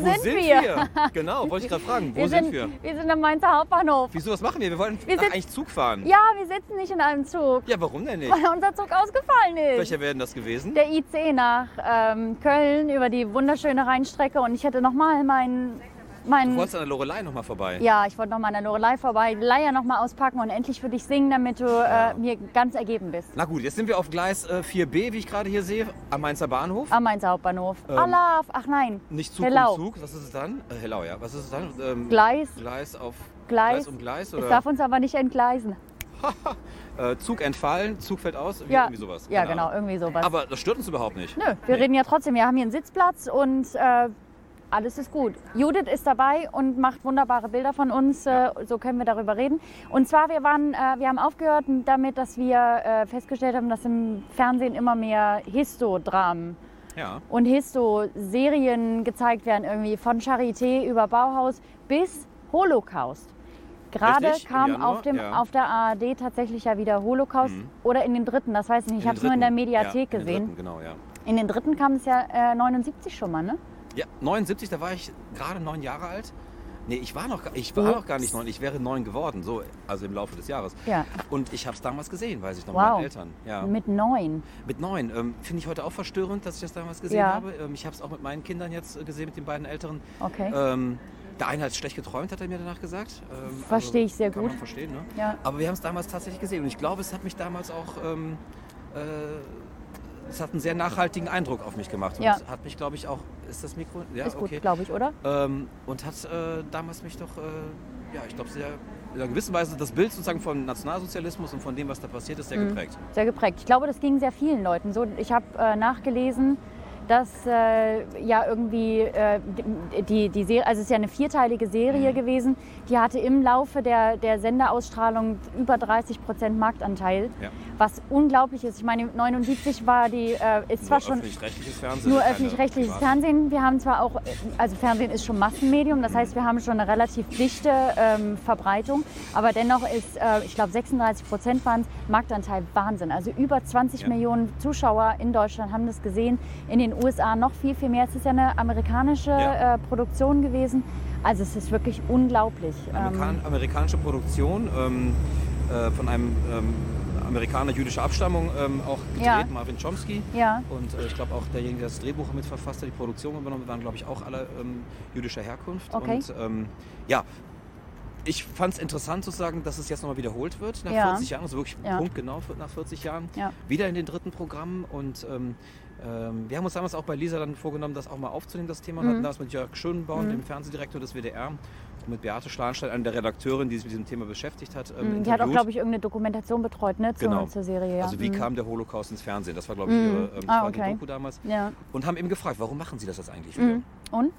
Wo, Wo sind, wir? Genau, wollte ich gerade fragen. Wo wir sind, sind, wir? wir sind am Mainzer Hauptbahnhof. Wieso, was machen wir? Wir wollen Wir sind- eigentlich Zug fahren. Ja, wir sitzen nicht in einem Zug, Ja, warum denn nicht? weil unser Zug ausgefallen ist. Welcher wäre denn das gewesen? Der IC nach ähm, Köln über die wunderschöne Rheinstrecke und ich hätte nochmal meinen... Du Mein, wolltest an der Lorelei nochmal vorbei. ja, ich wollte nochmal an der Lorelei vorbei, die Leier nochmal auspacken und endlich für dich singen, damit du äh, mir ganz ergeben bist. Na gut, jetzt sind wir auf Gleis äh, 4b, wie ich gerade hier sehe, am Mainzer Bahnhof. Am Mainzer Hauptbahnhof. Ähm, Alaf, ach nein, Nicht Zug Hellau. um Zug. Was ist es dann? Äh, Hellau, ja. Was ist es dann? Ähm, Gleis, Gleis auf Gleis. um Gleis Es oder darf uns aber nicht entgleisen. äh, Zug entfallen, Zug fällt aus, wie- Ja, irgendwie sowas. ja Keine genau, Ahnung. irgendwie sowas. Aber das stört uns überhaupt nicht. Nö, wir Nee. reden ja trotzdem. Wir haben hier einen Sitzplatz und äh, alles ist gut. Judith ist dabei und macht wunderbare Bilder von uns. Äh, so können wir darüber reden. Und zwar, wir, waren, äh, wir haben aufgehört damit, dass wir äh, festgestellt haben, dass im Fernsehen immer mehr Histodramen Ja. und Histo-Serien gezeigt werden, irgendwie von Charité über Bauhaus bis Holocaust. Gerade Richtig, kam auf, dem, ja. auf der ARD tatsächlich ja wieder Holocaust Mhm. oder in den dritten, das weiß ich nicht. Ich habe es nur in der Mediathek ja, in gesehen. dritten, genau, ja. In den dritten kam es ja äh, 79 schon mal, ne? Ja, 79, da war ich gerade neun Jahre alt. Nee, ich war noch, gar- ich war Ups. noch gar nicht neun, ich wäre neun geworden, so, also im Laufe des Jahres. Ja. Und ich habe es damals gesehen, weiß ich noch, Wow. mit meinen Eltern. Ja. Mit neun. Mit neun. Ähm, Finde ich heute auch verstörend, dass ich das damals gesehen Ja. habe. Ähm, ich habe es auch mit meinen Kindern jetzt gesehen, mit den beiden Älteren. Okay. Ähm, der eine hat schlecht geträumt, hat er mir danach gesagt. Ähm, Verstehe ich sehr kann gut. Man verstehen, ne? Ja. Aber wir haben es damals tatsächlich gesehen und ich glaube, es hat mich damals auch, ähm, äh, es hat einen sehr nachhaltigen Eindruck auf mich gemacht und Ja. hat mich, glaube ich, auch, ist das Mikro? Ja, ist gut, okay. glaube ich, oder? Ähm, und hat äh, damals mich doch, äh, ja, ich glaube, sehr in einer gewissen Weise das Bild sozusagen vom Nationalsozialismus und von dem, was da passiert ist, sehr Mhm. geprägt. Sehr geprägt. Ich glaube, das ging sehr vielen Leuten so. Ich habe äh, nachgelesen, dass äh, ja irgendwie äh, die, die Serie, also es ist ja eine vierteilige Serie Mhm. gewesen, die hatte im Laufe der, der Senderausstrahlung über 30 Prozent Marktanteil, Ja. was unglaublich ist. Ich meine, 79 war die, äh, ist zwar schon öffentlich-rechtliches Fernsehen. nur öffentlich-rechtliches. Fernsehen. Wir haben zwar auch, also Fernsehen ist schon Massenmedium, das heißt, wir haben schon eine relativ dichte ähm, Verbreitung, aber dennoch ist, äh, ich glaube, 36 Prozent waren es, Marktanteil Wahnsinn. Also über 20 Ja. Millionen Zuschauer in Deutschland haben das gesehen, in den USA noch viel, viel mehr. Es ist ja eine amerikanische Ja. äh, Produktion gewesen. Also es ist wirklich unglaublich. Amerikan Ähm, amerikanische Produktion ähm, äh, von einem ähm, Amerikaner jüdischer Abstammung ähm, auch gedreht, Ja. Marvin Chomsky. ja, Und äh, ich glaube auch derjenige, der das Drehbuch mitverfasst hat, die Produktion übernommen, waren glaube ich auch alle ähm, jüdischer Herkunft. Okay. Und ähm, ja, ich fand es interessant zu sagen, dass es jetzt nochmal wiederholt wird nach Ja. 40 Jahren, also wirklich Ja. punktgenau nach 40 Jahren. Ja. Wieder in den dritten Programm und ähm, wir haben uns damals auch bei Lisa dann vorgenommen, das auch mal aufzunehmen, das Thema. Und Mhm. hatten damals mit Jörg Schönbaum, Mhm. dem Fernsehdirektor des WDR, und mit Beate Schlanstein, einer der Redakteurin, die sich mit diesem Thema beschäftigt hat, ähm, die hat auch, glaube ich, irgendeine Dokumentation betreut ne, zur, Genau. zur Serie. Ja. Also wie Mhm. kam der Holocaust ins Fernsehen? Das war, glaube ich, Mhm. ihre ähm, Ah, okay. Doku damals. Ja. Und haben eben gefragt, warum machen Sie das jetzt eigentlich wieder? Mhm. Und?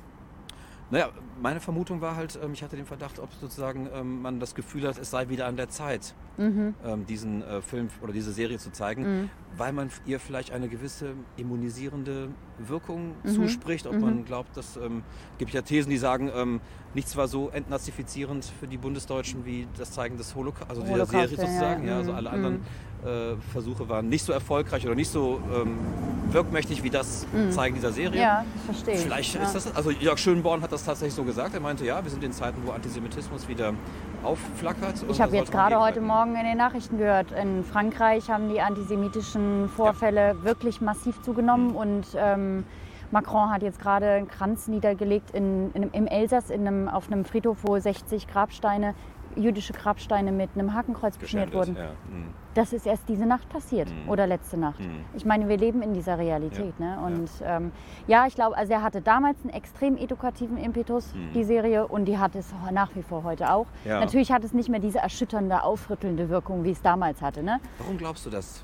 Naja, meine Vermutung war halt, ähm, ich hatte den Verdacht, ob sozusagen ähm, man das Gefühl hat, es sei wieder an der Zeit, Mhm. ähm, diesen äh, Film oder diese Serie zu zeigen, Mhm. weil man ihr vielleicht eine gewisse immunisierende Wirkung Mhm. zuspricht. Ob Mhm. man glaubt, dass ähm, gibt ja Thesen, die sagen, ähm, nichts war so entnazifizierend für die Bundesdeutschen wie das Zeigen des Holocaust, also dieser Holocaust, Serie ja, sozusagen. ja. Ja, also Mhm. alle anderen äh, Versuche waren nicht so erfolgreich oder nicht so ähm, wirkmächtig wie das Mhm. Zeigen dieser Serie. Ja, verstehe. ich. Vielleicht ja. ist das, also Jörg Schönborn hat das tatsächlich so gesagt. Er meinte, ja, wir sind in Zeiten, wo Antisemitismus wieder aufflackert. Ich habe jetzt gerade heute gegenhalten. Morgen in den Nachrichten gehört, in Frankreich haben die antisemitischen Vorfälle wirklich massiv zugenommen Mhm. und ähm, Macron hat jetzt gerade einen Kranz niedergelegt in, in, im Elsass in einem, auf einem Friedhof, wo 60 Grabsteine jüdische Grabsteine mit einem Hakenkreuz beschmiert wurden. Ja. Mhm. Das ist erst diese Nacht passiert Mhm. oder letzte Nacht. Mhm. Ich meine, wir leben in dieser Realität. Ne? Und ja, ähm, ja ich glaube, also er hatte damals einen extrem edukativen Impetus, Mhm. die Serie, und die hat es nach wie vor heute auch. Ja. Natürlich hat es nicht mehr diese erschütternde, aufrüttelnde Wirkung, wie es damals hatte. Ne? Warum glaubst du das?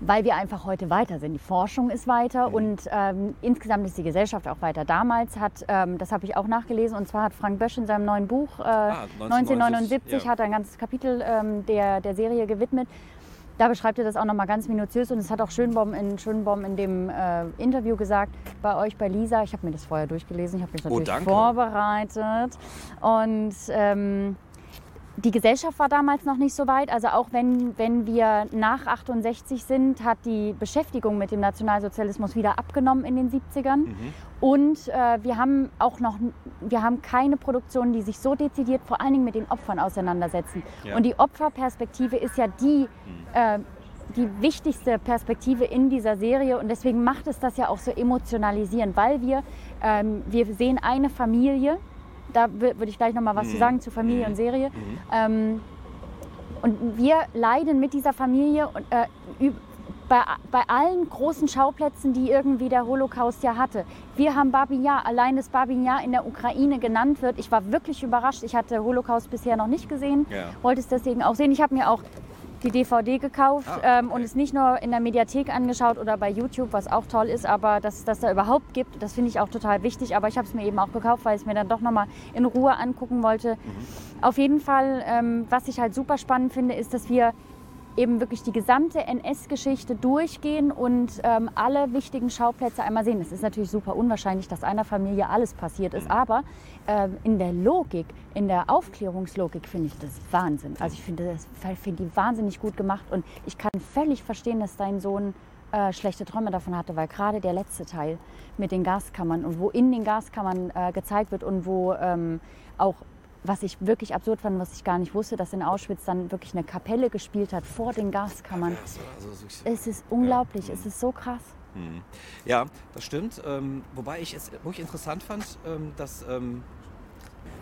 Weil wir einfach heute weiter sind. Die Forschung ist weiter Mhm. und ähm, insgesamt ist die Gesellschaft auch weiter. Damals hat, ähm, das habe ich auch nachgelesen, und zwar hat Frank Bösch in seinem neuen Buch äh, 1979 ja. hat ein ganzes Kapitel ähm, der, der Serie gewidmet. Da beschreibt er das auch nochmal ganz minutiös und es hat auch Schönbaum in, Schönbaum in dem äh, Interview gesagt, bei euch, bei Lisa, ich habe mir das vorher durchgelesen, ich habe mich Oh, natürlich danke. vorbereitet und ähm, die Gesellschaft war damals noch nicht so weit. Also auch wenn, wenn wir nach 68 sind, hat die Beschäftigung mit dem Nationalsozialismus wieder abgenommen in den 70ern. Mhm. Und äh, wir haben auch noch, wir haben keine Produktionen, die sich so dezidiert vor allen Dingen mit den Opfern auseinandersetzen. Ja. Und die Opferperspektive ist ja die, äh, die wichtigste Perspektive in dieser Serie. Und deswegen macht es das ja auch so emotionalisierend, weil wir, ähm, wir sehen eine Familie, da wür- würde ich gleich noch mal was zu sagen zu Familie und Serie. Ähm, und wir leiden mit dieser Familie und, äh, bei, bei allen großen Schauplätzen, die irgendwie der Holocaust ja hatte. Wir haben Babin Yar, allein das Babin Yar in der Ukraine genannt wird. Ich war wirklich überrascht. Ich hatte Holocaust bisher noch nicht gesehen, Ja. wollte es deswegen auch sehen. Ich habe mir auch die DVD gekauft Ah, ähm, und okay. es nicht nur in der Mediathek angeschaut oder bei YouTube, was auch toll ist, aber dass es das da überhaupt gibt, das finde ich auch total wichtig. Aber ich habe es mir eben auch gekauft, weil ich es mir dann doch nochmal in Ruhe angucken wollte. Auf jeden Fall, ähm, was ich halt super spannend finde, ist, dass wir eben wirklich die gesamte NS-Geschichte durchgehen und ähm, alle wichtigen Schauplätze einmal sehen. Es ist natürlich super unwahrscheinlich, dass einer Familie alles passiert ist, aber ähm, in der Logik, in der Aufklärungslogik finde ich das Wahnsinn. Also ich finde das finde die wahnsinnig gut gemacht und ich kann völlig verstehen, dass dein Sohn äh, schlechte Träume davon hatte, weil gerade der letzte Teil mit den Gaskammern und wo in den Gaskammern äh, gezeigt wird und wo ähm, auch was ich wirklich absurd fand, was ich gar nicht wusste, dass in Auschwitz dann wirklich eine Kapelle gespielt hat vor den Gaskammern. Also, also, Es ist unglaublich, es ist so krass. Mhm. Ja, das stimmt. Ähm, wobei ich es wirklich interessant fand, ähm, dass ähm,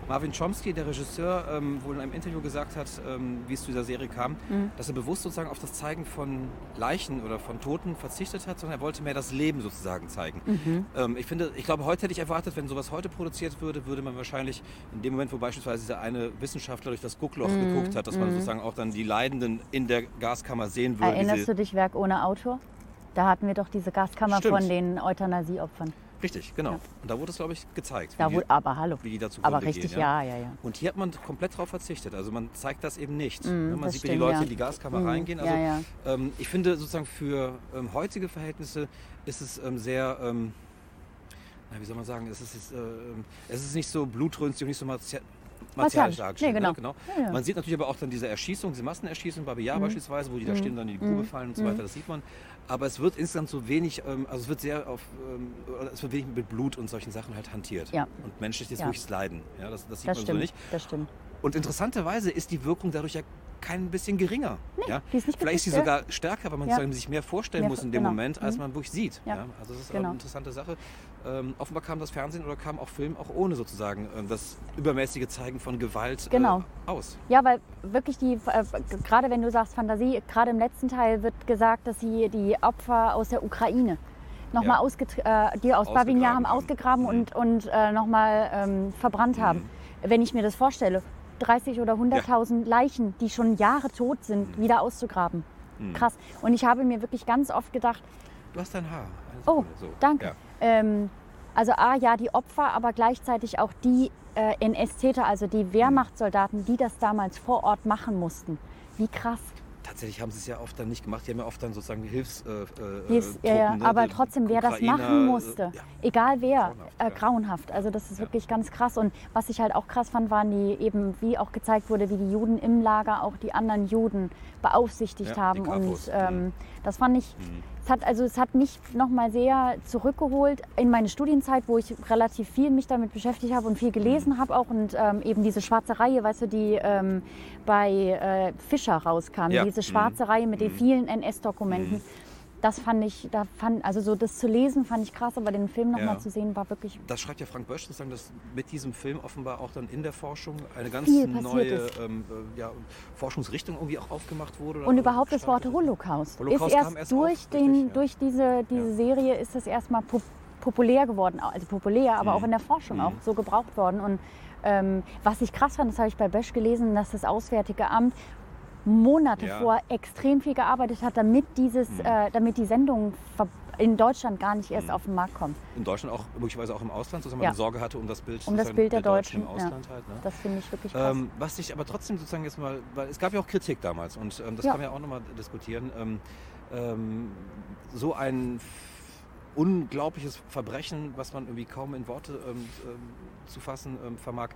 Marvin Chomsky, der Regisseur, ähm, wohl in einem Interview gesagt hat, ähm, wie es zu dieser Serie kam, Mhm. dass er bewusst sozusagen auf das Zeigen von Leichen oder von Toten verzichtet hat, sondern er wollte mehr das Leben sozusagen zeigen. Mhm. Ähm, ich finde, ich glaube, heute hätte ich erwartet, wenn sowas heute produziert würde, würde man wahrscheinlich in dem Moment, wo beispielsweise dieser eine Wissenschaftler durch das Guckloch Mhm. geguckt hat, dass man sozusagen auch dann die Leidenden in der Gaskammer sehen würde. Erinnerst du dich Werk ohne Autor? Da hatten wir doch diese Gaskammer Stimmt. von den Euthanasieopfern. Richtig, genau. Ja. Und da wurde es, glaube ich, gezeigt. Da wurde, die, aber hallo. wie die dazu Aber richtig, ja, ja, ja. Und hier hat man komplett darauf verzichtet. Also man zeigt das eben nicht. Mm, man sieht, wie die Leute ja. in die Gaskammer Mm, reingehen. Also ja, ja. Ähm, ich finde sozusagen für ähm, heutige Verhältnisse ist es ähm, sehr, ähm, na, wie soll man sagen, es ist, ähm, es ist nicht so blutrünstig und nicht so martia martialisch dargestellt. Nee, Ne? genau. genau. Ja, ja. Man sieht natürlich aber auch dann diese Erschießung, diese Massenerschießung bei Bejahr Mhm. beispielsweise, wo die da stehen und dann in die Grube fallen und so weiter, das sieht man. Aber es wird insgesamt so wenig, ähm, also es wird sehr auf, ähm, es wird wenig mit Blut und solchen Sachen halt hantiert. Ja. Und menschliches Ja. wirkliches Leiden. Ja, das, das sieht Das man stimmt, so nicht. das stimmt. Und interessanterweise ist die Wirkung dadurch ja kein bisschen geringer. ja? die ist nicht Vielleicht ist sie sogar stärker, weil man Ja. sich mehr vorstellen Mehr muss in dem genau. Moment, als Mhm. man wirklich sieht. Ja. Ja. Also das ist Genau. eine interessante Sache. Ähm, offenbar kam das Fernsehen oder kam auch Film auch ohne sozusagen ähm, das übermäßige Zeigen von Gewalt Genau. äh, aus. Ja, weil wirklich die, äh, gerade wenn du sagst Fantasie, gerade im letzten Teil wird gesagt, dass sie die Opfer aus der Ukraine nochmal Ja. äh, die aus Babin Yar haben Ausgegraben. Mhm. und, und äh, nochmal ähm, verbrannt haben. Wenn ich mir das vorstelle, 30 oder 100.000 Leichen, die schon Jahre tot sind, Mhm. wieder auszugraben. Krass. Und ich habe mir wirklich ganz oft gedacht, Du hast dein Haar. Oh, so. danke. Ja. Ähm, also A, ja, die Opfer, aber gleichzeitig auch die äh, NS-Täter, also die Wehrmachtssoldaten, die das damals vor Ort machen mussten. Wie krass. Tatsächlich haben sie es ja oft dann nicht gemacht. Die haben ja oft dann sozusagen Hilfs... Äh, äh, Hilfs- ja, ja, Truppen, ne? aber trotzdem, wer das Ukrainer, machen musste, äh, ja. egal wer, Grauenhaft, äh, grauenhaft. Also das ist Ja. wirklich ganz krass. Und was ich halt auch krass fand, waren die eben, wie auch gezeigt wurde, wie die Juden im Lager auch die anderen Juden beaufsichtigt Ja, haben. Und ähm, Mhm. das fand ich, es hat, also es hat mich nochmal sehr zurückgeholt in meine Studienzeit, wo ich relativ viel mich damit beschäftigt habe und viel gelesen Mhm. habe auch. Und ähm, eben diese schwarze Reihe, weißt du, die ähm, bei äh, Fischer rauskam, Ja. diese schwarze Reihe mit den vielen NS-Dokumenten. Das fand ich, da fand, also so das zu lesen fand ich krass, aber den Film nochmal Ja. zu sehen war wirklich Das schreibt ja Frank Bösch sozusagen, dass mit diesem Film offenbar auch dann in der Forschung eine ganz neue ähm, äh, ja, Forschungsrichtung irgendwie auch aufgemacht wurde. Und überhaupt das Wort? Holocaust, Holocaust ist erst, erst durch, auf, den, richtig, ja. durch diese, diese. Serie ist das erstmal pop populär geworden. Also populär, aber Mhm. auch in der Forschung Mhm. auch so gebraucht worden. Und ähm, was ich krass fand, das habe ich bei Bösch gelesen, dass das Auswärtige Amt Monate Ja. vor extrem viel gearbeitet hat, damit, dieses, Mhm. äh, damit die Sendung in Deutschland gar nicht erst Mhm. auf den Markt kommt. In Deutschland auch, möglicherweise auch im Ausland, sodass man Ja. Sorge hatte um das Bild, Um das Bild der Deutschen, im ja. Ausland halt. Ne? Das finde ich wirklich krass. Ähm, was ich aber trotzdem sozusagen jetzt mal, weil es gab ja auch Kritik damals und ähm, das Ja. kann man ja auch nochmal diskutieren. Ähm, ähm, so ein unglaubliches Verbrechen, was man irgendwie kaum in Worte ähm, ähm, zu fassen ähm, vermag,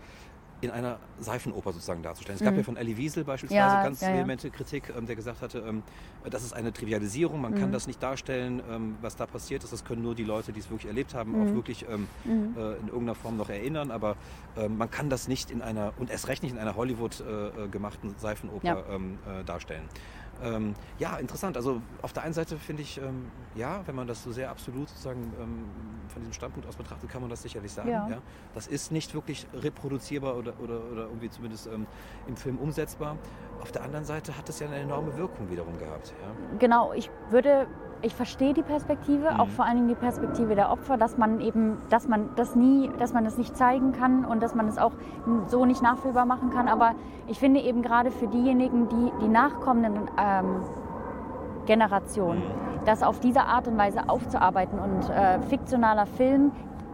in einer Seifenoper sozusagen darzustellen. Es gab Mhm. ja von Elie Wiesel beispielsweise Ja, ganz ja, ja. vehemente Kritik, ähm, der gesagt hatte, ähm, das ist eine Trivialisierung, man kann Mhm. das nicht darstellen, ähm, was da passiert ist. Das können nur die Leute, die es wirklich erlebt haben, Mhm. auch wirklich ähm, Mhm. äh, in irgendeiner Form noch erinnern, aber ähm, man kann das nicht in einer, und erst recht nicht in einer Hollywood äh, äh, gemachten Seifenoper ähm, äh, darstellen. Ähm, ja, interessant. Also auf der einen Seite finde ich, ähm, ja, wenn man das so sehr absolut sozusagen ähm, von diesem Standpunkt aus betrachtet, kann man das sicherlich sagen. Ja. Ja. Das ist nicht wirklich reproduzierbar oder, oder, oder irgendwie zumindest ähm, im Film umsetzbar. Auf der anderen Seite hat es ja eine enorme Wirkung wiederum gehabt. Ja. Genau, ich würde, ich verstehe die Perspektive, auch Mhm. vor allen Dingen die Perspektive der Opfer, dass man eben, dass man das nie, dass man das nicht zeigen kann und dass man es auch so nicht nachfühlbar machen kann. Aber ich finde eben gerade für diejenigen, die die nachkommenden ähm, Generationen, Mhm. das auf diese Art und Weise aufzuarbeiten und äh, fiktionaler Film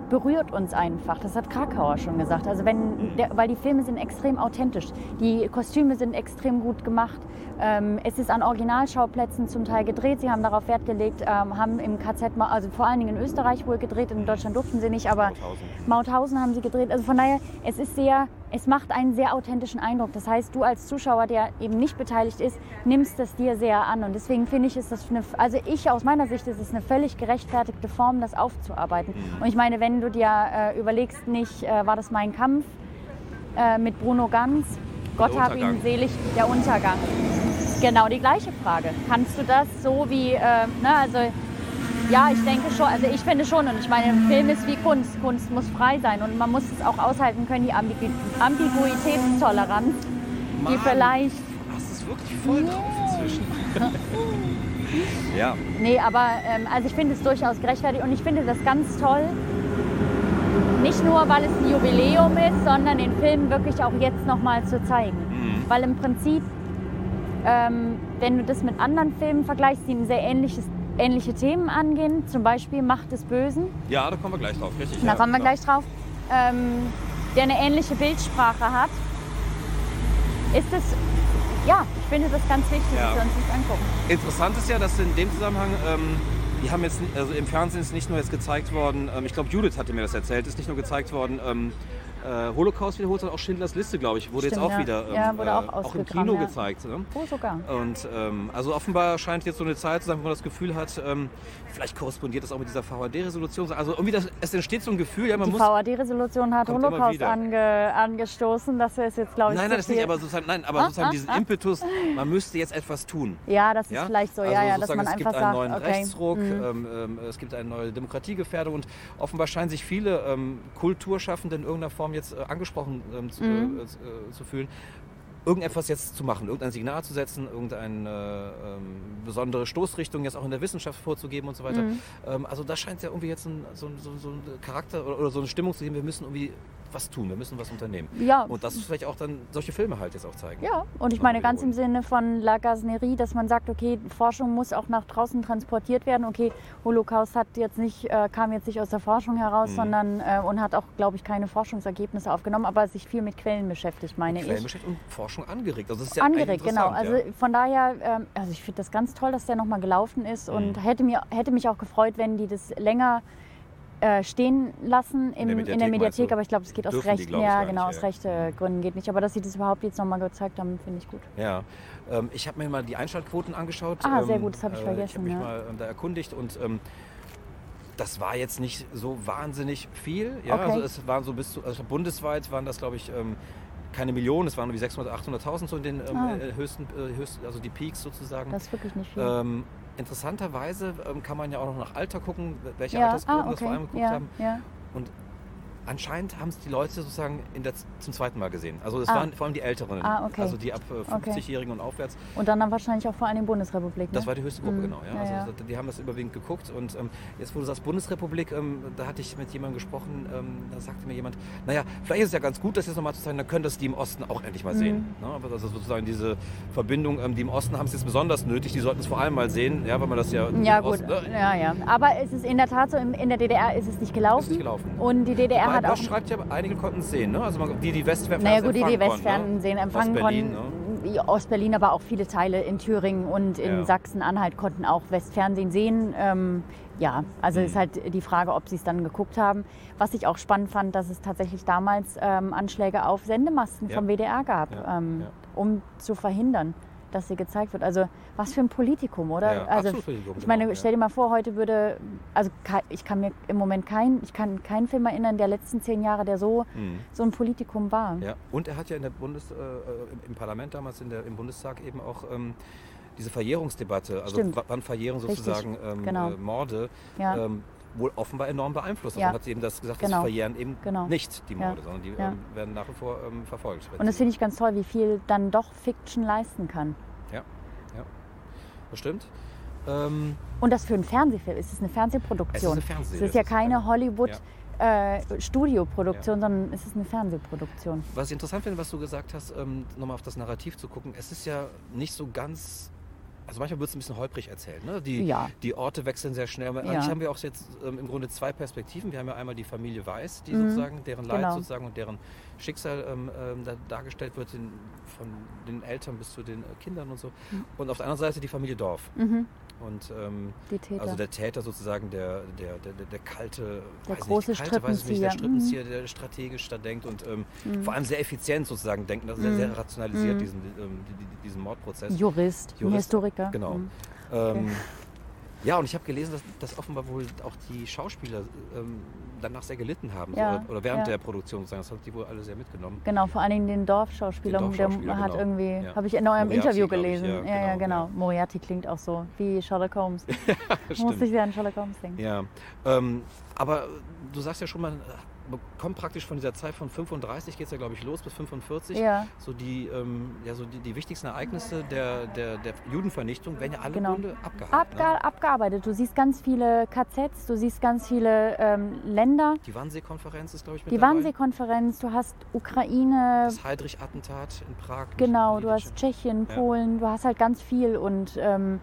berührt uns einfach. Das hat Krakauer schon gesagt. Also wenn, der, weil die Filme sind extrem authentisch. Die Kostüme sind extrem gut gemacht. Ähm, es ist an Originalschauplätzen zum Teil gedreht. Sie haben darauf Wert gelegt, ähm, haben im KZ, also vor allen Dingen in Österreich wohl gedreht. In Deutschland durften sie nicht, aber Mauthausen. Mauthausen haben sie gedreht. Also von daher, es ist sehr, es macht einen sehr authentischen Eindruck. Das heißt, du als Zuschauer, der eben nicht beteiligt ist, nimmst das dir sehr an. Und deswegen finde ich, ist das eine, also ich aus meiner Sicht ist es eine völlig gerechtfertigte Form, das aufzuarbeiten. Mhm. Und ich meine, wenn du dir äh, überlegst, nicht äh, war das mein Kampf äh, mit Bruno Ganz, Gott hab ihn selig, der Untergang. Genau die gleiche Frage. Kannst du das so wie, äh, ne, also ja, ich denke schon, also ich finde schon und ich meine, Film ist wie Kunst. Kunst muss frei sein und man muss es auch aushalten können, die Ambigu Ambiguitätstoleranz, die vielleicht, Hast es wirklich voll drauf inzwischen. ja. nee, aber ähm, also ich finde es durchaus gerechtfertigt und ich finde das ganz toll, nicht nur, weil es ein Jubiläum ist, sondern den Film wirklich auch jetzt nochmal zu zeigen. Mhm. Weil im Prinzip, ähm, wenn du das mit anderen Filmen vergleichst, die ein sehr ähnliches, ähnliche Themen angehen, zum Beispiel Macht des Bösen, Ja, da kommen wir gleich drauf, richtig. da ja, kommen wir klar. gleich drauf, ähm, der eine ähnliche Bildsprache hat, ist es, ja, ich finde das ganz wichtig, Ja. dass wir uns das angucken. Interessant ist ja, dass in dem Zusammenhang, ähm, die haben jetzt, also im Fernsehen ist nicht nur jetzt gezeigt worden, ähm, ich glaube Judith hatte mir das erzählt, ist nicht nur gezeigt worden, ähm, äh, Holocaust wiederholt, sondern auch Schindlers Liste, glaube ich, wurde Stimmt, jetzt auch ja. wieder ähm, Ja, wurde auch äh, auch im Kino ja. gezeigt. Ne? Oh, sogar. Und ähm, also offenbar scheint jetzt so eine Zeit zu sein, wo man das Gefühl hat, ähm, vielleicht korrespondiert das auch mit dieser VHD-Resolution. Also irgendwie, das, es entsteht so ein Gefühl, ja, man Die muss... VAD-Resolution hat Kommt immer Holocaust ange, angestoßen, das ist jetzt, glaube ich, Nein, nein, das nicht, aber sozusagen, nein, aber Ah, sozusagen ah, diesen ah. Impetus, man müsste jetzt etwas tun. Ja, das ist vielleicht so, also ja, ja, dass man es einfach gibt einen neuen okay. Rechtsruck, mhm. ähm, ähm, es gibt eine neue Demokratiegefährdung und offenbar scheinen sich viele ähm, Kulturschaffende in irgendeiner Form jetzt äh, angesprochen ähm, zu, Mhm. äh, äh, zu fühlen. Irgendetwas jetzt zu machen, irgendein Signal zu setzen, irgendeine ähm, besondere Stoßrichtung jetzt auch in der Wissenschaft vorzugeben und so weiter. Mhm. Ähm, also da scheint es ja irgendwie jetzt ein, so, ein- so, so ein Charakter oder, oder so eine Stimmung zu geben, wir müssen irgendwie was tun, wir müssen was unternehmen. Ja, Und das ist vielleicht auch dann solche Filme halt jetzt auch zeigen. Ja, und ich meine ganz im. Sinne von La Gaznerie, dass man sagt, okay, Forschung muss auch nach draußen transportiert werden. Okay, Holocaust hat jetzt nicht, äh, kam jetzt nicht aus der Forschung heraus, Mhm. sondern äh, und hat auch, glaube ich, keine Forschungsergebnisse aufgenommen, aber sich viel mit Quellen beschäftigt, meine ich. Quellenbeschäftigung und Forschung angeregt. Also das ist ja Angeregt, genau. Also ja. von daher, ähm, also ich finde das ganz toll, dass der nochmal gelaufen ist und Mhm. hätte, mir, hätte mich auch gefreut, wenn die das länger äh, stehen lassen der im, in der Mediathek Mediathek, meinst du? aber ich glaube, es geht aus die, rechten, glaub ja genau, nicht, aus ja. rechte Gründen geht nicht. Aber dass sie das überhaupt jetzt nochmal gezeigt haben, finde ich gut. Ja, ähm, ich habe mir mal die Einschaltquoten angeschaut. Ah, sehr ähm, gut, das habe ich äh, vergessen, Ich habe mich ja. mal ähm, da erkundigt und ähm, das war jetzt nicht so wahnsinnig viel. Ja, Okay. also es waren so bis zu, also bundesweit waren das glaube ich ähm, keine Millionen, es waren irgendwie 600.000, 800.000 so in den ähm, Ah. äh, höchsten, äh, höchsten, also die Peaks sozusagen. Das ist wirklich nicht viel. Ähm, interessanterweise ähm, kann man ja auch noch nach Alter gucken, welche ja. Altersgruppen ah, das vor okay. allem geguckt ja, haben. ja. Und anscheinend haben es die Leute sozusagen der, zum zweiten Mal gesehen. Also es Ah. waren vor allem die Älteren, Ah, okay. also die ab äh, Okay. 50-Jährigen und aufwärts. Und dann, dann wahrscheinlich auch vor allem Bundesrepublik. Ne? Das war die höchste Gruppe, Mhm. genau. Ja. Ja, also ja. Die haben das überwiegend geguckt. Und ähm, jetzt, wo du sagst Bundesrepublik, ähm, da hatte ich mit jemandem gesprochen, ähm, da sagte mir jemand, naja, vielleicht ist es ja ganz gut, das jetzt nochmal zu zeigen, dann können das die im Osten auch endlich mal sehen. Mhm. Ne? Aber das ist sozusagen diese Verbindung, ähm, die im Osten haben es jetzt besonders nötig, die sollten es vor allem mal sehen, ja, weil man das ja Ja, im gut. Osten, ne? Ja, ja. Aber es ist in der Tat so, in, in der DDR ist es nicht gelaufen. Ist nicht gelaufen. Und die DDR Wobei, hat auch. Schreibt ja, einige konnten es sehen, ne? Also die, die Westfernsehen Naja, gut, die, die empfangen Westfernsehen empfangen Ostberlin, konnten. Ja, Ostberlin, aber auch viele Teile in Thüringen und in Ja. Sachsen-Anhalt konnten auch Westfernsehen sehen. Ähm, ja, also Mhm. ist halt die Frage, ob sie es dann geguckt haben. Was ich auch spannend fand, dass es tatsächlich damals ähm, Anschläge auf Sendemasten Ja. vom WDR gab, Ja, ähm, um zu verhindern, dass sie gezeigt wird. Also was für ein Politikum, oder? Ja, also, Politikum, ich meine, genau, stell dir mal vor, heute würde, also ich kann mir im Moment kein, ich kann keinen Film erinnern der letzten zehn Jahre, der so, Mhm. so ein Politikum war. Ja, und er hat ja in der Bundes, äh, äh, im- Parlament damals, in der, im Bundestag eben auch ähm, diese Verjährungsdebatte, also Stimmt. wann verjähren sozusagen ähm, genau. äh, Morde, Ja. ähm, wohl offenbar enorm beeinflusst. Ja. man hat eben das gesagt, Genau. das verjähren eben Genau. nicht die Ja. Morde, sondern die Ja. ähm, werden nach wie vor ähm, verfolgt. Und das finde ich ganz toll, wie viel dann doch Fiction leisten kann. Bestimmt. Ähm, Und das für einen Fernsehfilm ist es eine Fernsehproduktion. Es ist eine Fernsehserie, Es ist ja keine- Hollywood äh, Studioproduktion, sondern es ist eine Fernsehproduktion. Was ich interessant finde, was du gesagt hast, ähm, nochmal auf das Narrativ zu gucken, es ist ja nicht so ganz. Also manchmal wird es ein bisschen holprig erzählt. Ne? Die, Ja. die Orte wechseln sehr schnell. Ja. Eigentlich haben wir auch jetzt ähm, im Grunde zwei Perspektiven. Wir haben ja einmal die Familie Weiß, die Mhm. sozusagen, deren Leid Genau. sozusagen und deren Schicksal ähm, ähm, da dargestellt wird, in, von den Eltern bis zu den äh, Kindern und so. Und auf der anderen Seite die Familie Dorf. Mhm. Und ähm, also der Täter sozusagen, der, der, der, der, kalte, Der weiß große nicht, kalte, weiß ich nicht, der Strippenzieher. Strippenzieher, der strategisch da denkt und ähm, Mhm. vor allem sehr effizient sozusagen denkt, also sehr, Mhm. sehr rationalisiert Mhm. diesen, ähm, die- die- diesen Mordprozess. Jurist, Jurist, Historiker. genau. Mhm. Ja, und ich habe gelesen, dass, dass offenbar wohl auch die Schauspieler ähm, danach sehr gelitten haben Ja, so, oder während ja. der Produktion sozusagen. Das hat die wohl alle sehr mitgenommen. Genau, vor allen Dingen den Dorfschauspieler. Den Dorfschauspieler, der hat genau. irgendwie, Ja. habe ich in eurem Moriarty, Interview glaub ich, gelesen. ja, ja, ja, genau, genau. Moriarty klingt auch so wie Sherlock Holmes. Muss ich sehr an Sherlock Holmes denken. Ja, ähm, aber du sagst ja schon, man kommt praktisch von dieser Zeit von 35, geht es ja glaube ich los, bis 45. Ja. So die, ähm, ja, so die, die wichtigsten Ereignisse der, der, der Judenvernichtung werden ja alle Genau. im Grunde abgehakt. Abge ne? Abgearbeitet. Du siehst ganz viele KZs, du siehst ganz viele ähm, Länder. Die Wannsee-Konferenz ist glaube ich mit Die. Wannsee-Konferenz, du hast Ukraine, Das Heydrich-Attentat in Prag. genau, du hast Tschechien, Ja. Polen, du hast halt ganz viel und ähm,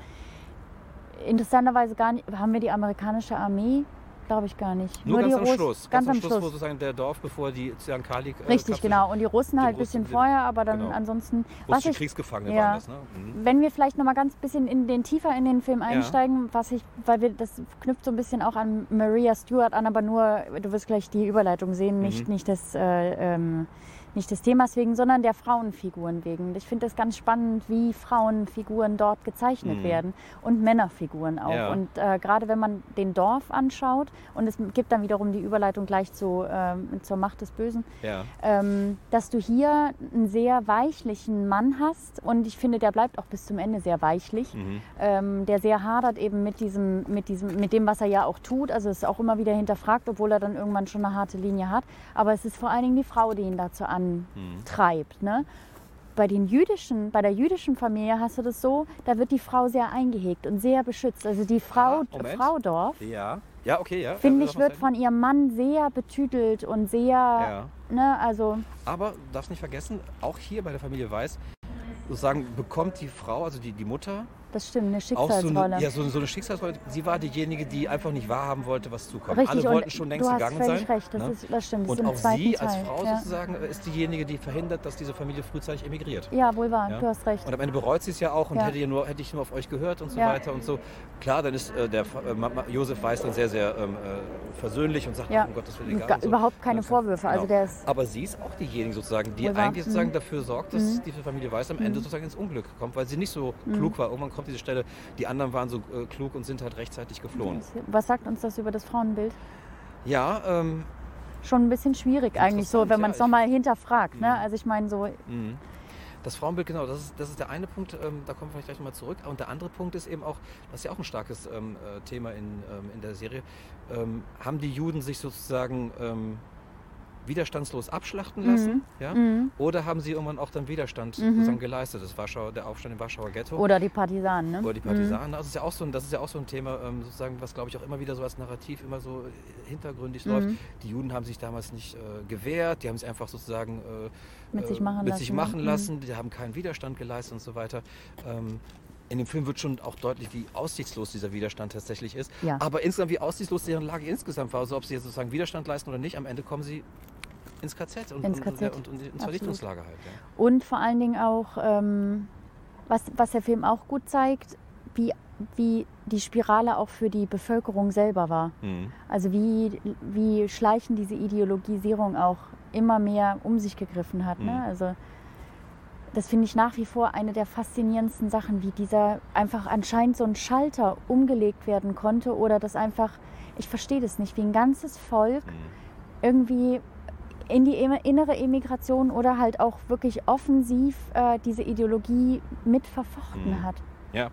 interessanterweise gar nicht, haben wir die amerikanische Armee? Glaube ich gar nicht. Nur, die ganz am Russ- Schluss. Ganz, am Schluss, wo sozusagen der Dorf, bevor die Ziankali. Äh, Richtig, genau. Und die Russen halt ein bisschen Russen- vorher, aber dann genau. ansonsten. Russische Was ich, Kriegsgefangene ja. waren das, ne? Mhm. wenn wir vielleicht noch mal ganz bisschen in den tiefer in den Film einsteigen, was ich, weil wir das knüpft so ein bisschen auch an Maria Stewart an, aber nur, du wirst gleich die Überleitung sehen, nicht Mhm. nicht das äh, ähm, nicht des Themas wegen, sondern der Frauenfiguren wegen. Ich finde das ganz spannend, wie Frauenfiguren dort gezeichnet Mhm. werden und Männerfiguren auch. Ja. Und äh, gerade wenn man den Dorf anschaut und es gibt dann wiederum die Überleitung gleich zu, ähm, zur Macht des Bösen, Ja. ähm, dass du hier einen sehr weichlichen Mann hast und ich finde, der bleibt auch bis zum Ende sehr weichlich, Mhm. ähm, der sehr hadert eben mit diesem, mit diesem, mit dem, was er ja auch tut. Also es ist auch immer wieder hinterfragt, obwohl er dann irgendwann schon eine harte Linie hat. Aber es ist vor allen Dingen die Frau, die ihn dazu antreibt. Ne? Bei den jüdischen, bei der jüdischen Familie hast du das so, da wird die Frau sehr eingehegt und sehr beschützt. Also die Frau, Ah. Frau Dorf, Ja. Ja, okay, ja. finde Ja, ich, wird von ihrem Mann sehr betütelt und sehr, Ja. ne, also Aber darfst nicht vergessen, auch hier bei der Familie Weiß, sozusagen bekommt die Frau, also die, die Mutter, das stimmt, eine auch so Schicksalsrolle. eine, ja, so, so eine Schicksalsrolle. Sie war diejenige, die einfach nicht wahrhaben wollte, was zukommt. Richtig, Alle wollten schon längst du hast gegangen völlig sein. recht, das, ne? ist, das stimmt, das Und auch sie als. Frau ja. sozusagen ist diejenige, die verhindert, dass diese Familie frühzeitig emigriert. ja, wohl wahr, Ja. du hast recht. Und am Ende bereut sie es ja auch und Ja. hätte, ihr nur, hätte ich nur auf euch gehört und so weiter und so. Klar, dann ist äh, der äh, Josef Weiß dann sehr, sehr ähm, äh, versöhnlich und sagt, Ja. ach, um Gottes Willen, egal. So. überhaupt keine Und Vorwürfe, also der ist- Aber sie ist auch diejenige sozusagen, die eigentlich sozusagen Mhm. dafür sorgt, dass diese Familie Weiß am Ende sozusagen ins Unglück kommt, weil sie nicht so Mhm. klug war. Irgendwann kommt diese Stelle, die anderen waren so äh, klug und sind halt rechtzeitig geflohen. Was sagt uns das über das Frauenbild? Ja, ähm, Schon ein bisschen schwierig eigentlich so, wenn man es ja, nochmal hinterfragt. Ne? Also ich meine so, Mhm. Das Frauenbild, genau, das ist, das ist der eine Punkt, ähm, da kommen wir vielleicht gleich nochmal zurück. Und der andere Punkt ist eben auch, das ist ja auch ein starkes ähm, äh, Thema in, ähm, in der Serie, ähm, haben die Juden sich sozusagen ähm, widerstandslos abschlachten lassen? Ja? Mhm. Oder haben sie irgendwann auch dann Widerstand Mhm. sozusagen geleistet? Das Warschau, der Aufstand im Warschauer Ghetto. Oder die Partisanen, ne? Oder die Partisanen, das, ist ja auch so ein, das ist ja auch so ein Thema, ähm, sozusagen, was glaube ich auch immer wieder so als Narrativ immer so hintergründig Mhm. läuft. Die Juden haben sich damals nicht äh, gewehrt, die haben sich einfach sozusagen äh, Mit sich äh, machen mit lassen, sich ne? machen Mhm. lassen, die haben keinen Widerstand geleistet und so weiter. Ähm, in dem Film wird schon auch deutlich, wie aussichtslos dieser Widerstand tatsächlich ist. Ja. Aber insgesamt, wie aussichtslos deren Lage insgesamt war. Also ob sie jetzt sozusagen Widerstand leisten oder nicht, am Ende kommen sie ins KZ und, Ins und, KZ. ja, und, und ins. Vernichtungslager halt. Ja. Und vor allen Dingen auch, ähm, was, was der Film auch gut zeigt, wie, wie die Spirale auch für die Bevölkerung selber war. Mhm. Also wie, wie schleichend diese Ideologisierung auch immer mehr um sich gegriffen hat. Mhm. Ne? Also das finde ich nach wie vor eine der faszinierendsten Sachen, wie dieser einfach anscheinend so ein Schalter umgelegt werden konnte oder das einfach, ich verstehe das nicht, wie ein ganzes Volk Mhm. irgendwie in die innere Emigration oder halt auch wirklich offensiv äh, diese Ideologie mit verfochten Mhm. hat. Ja.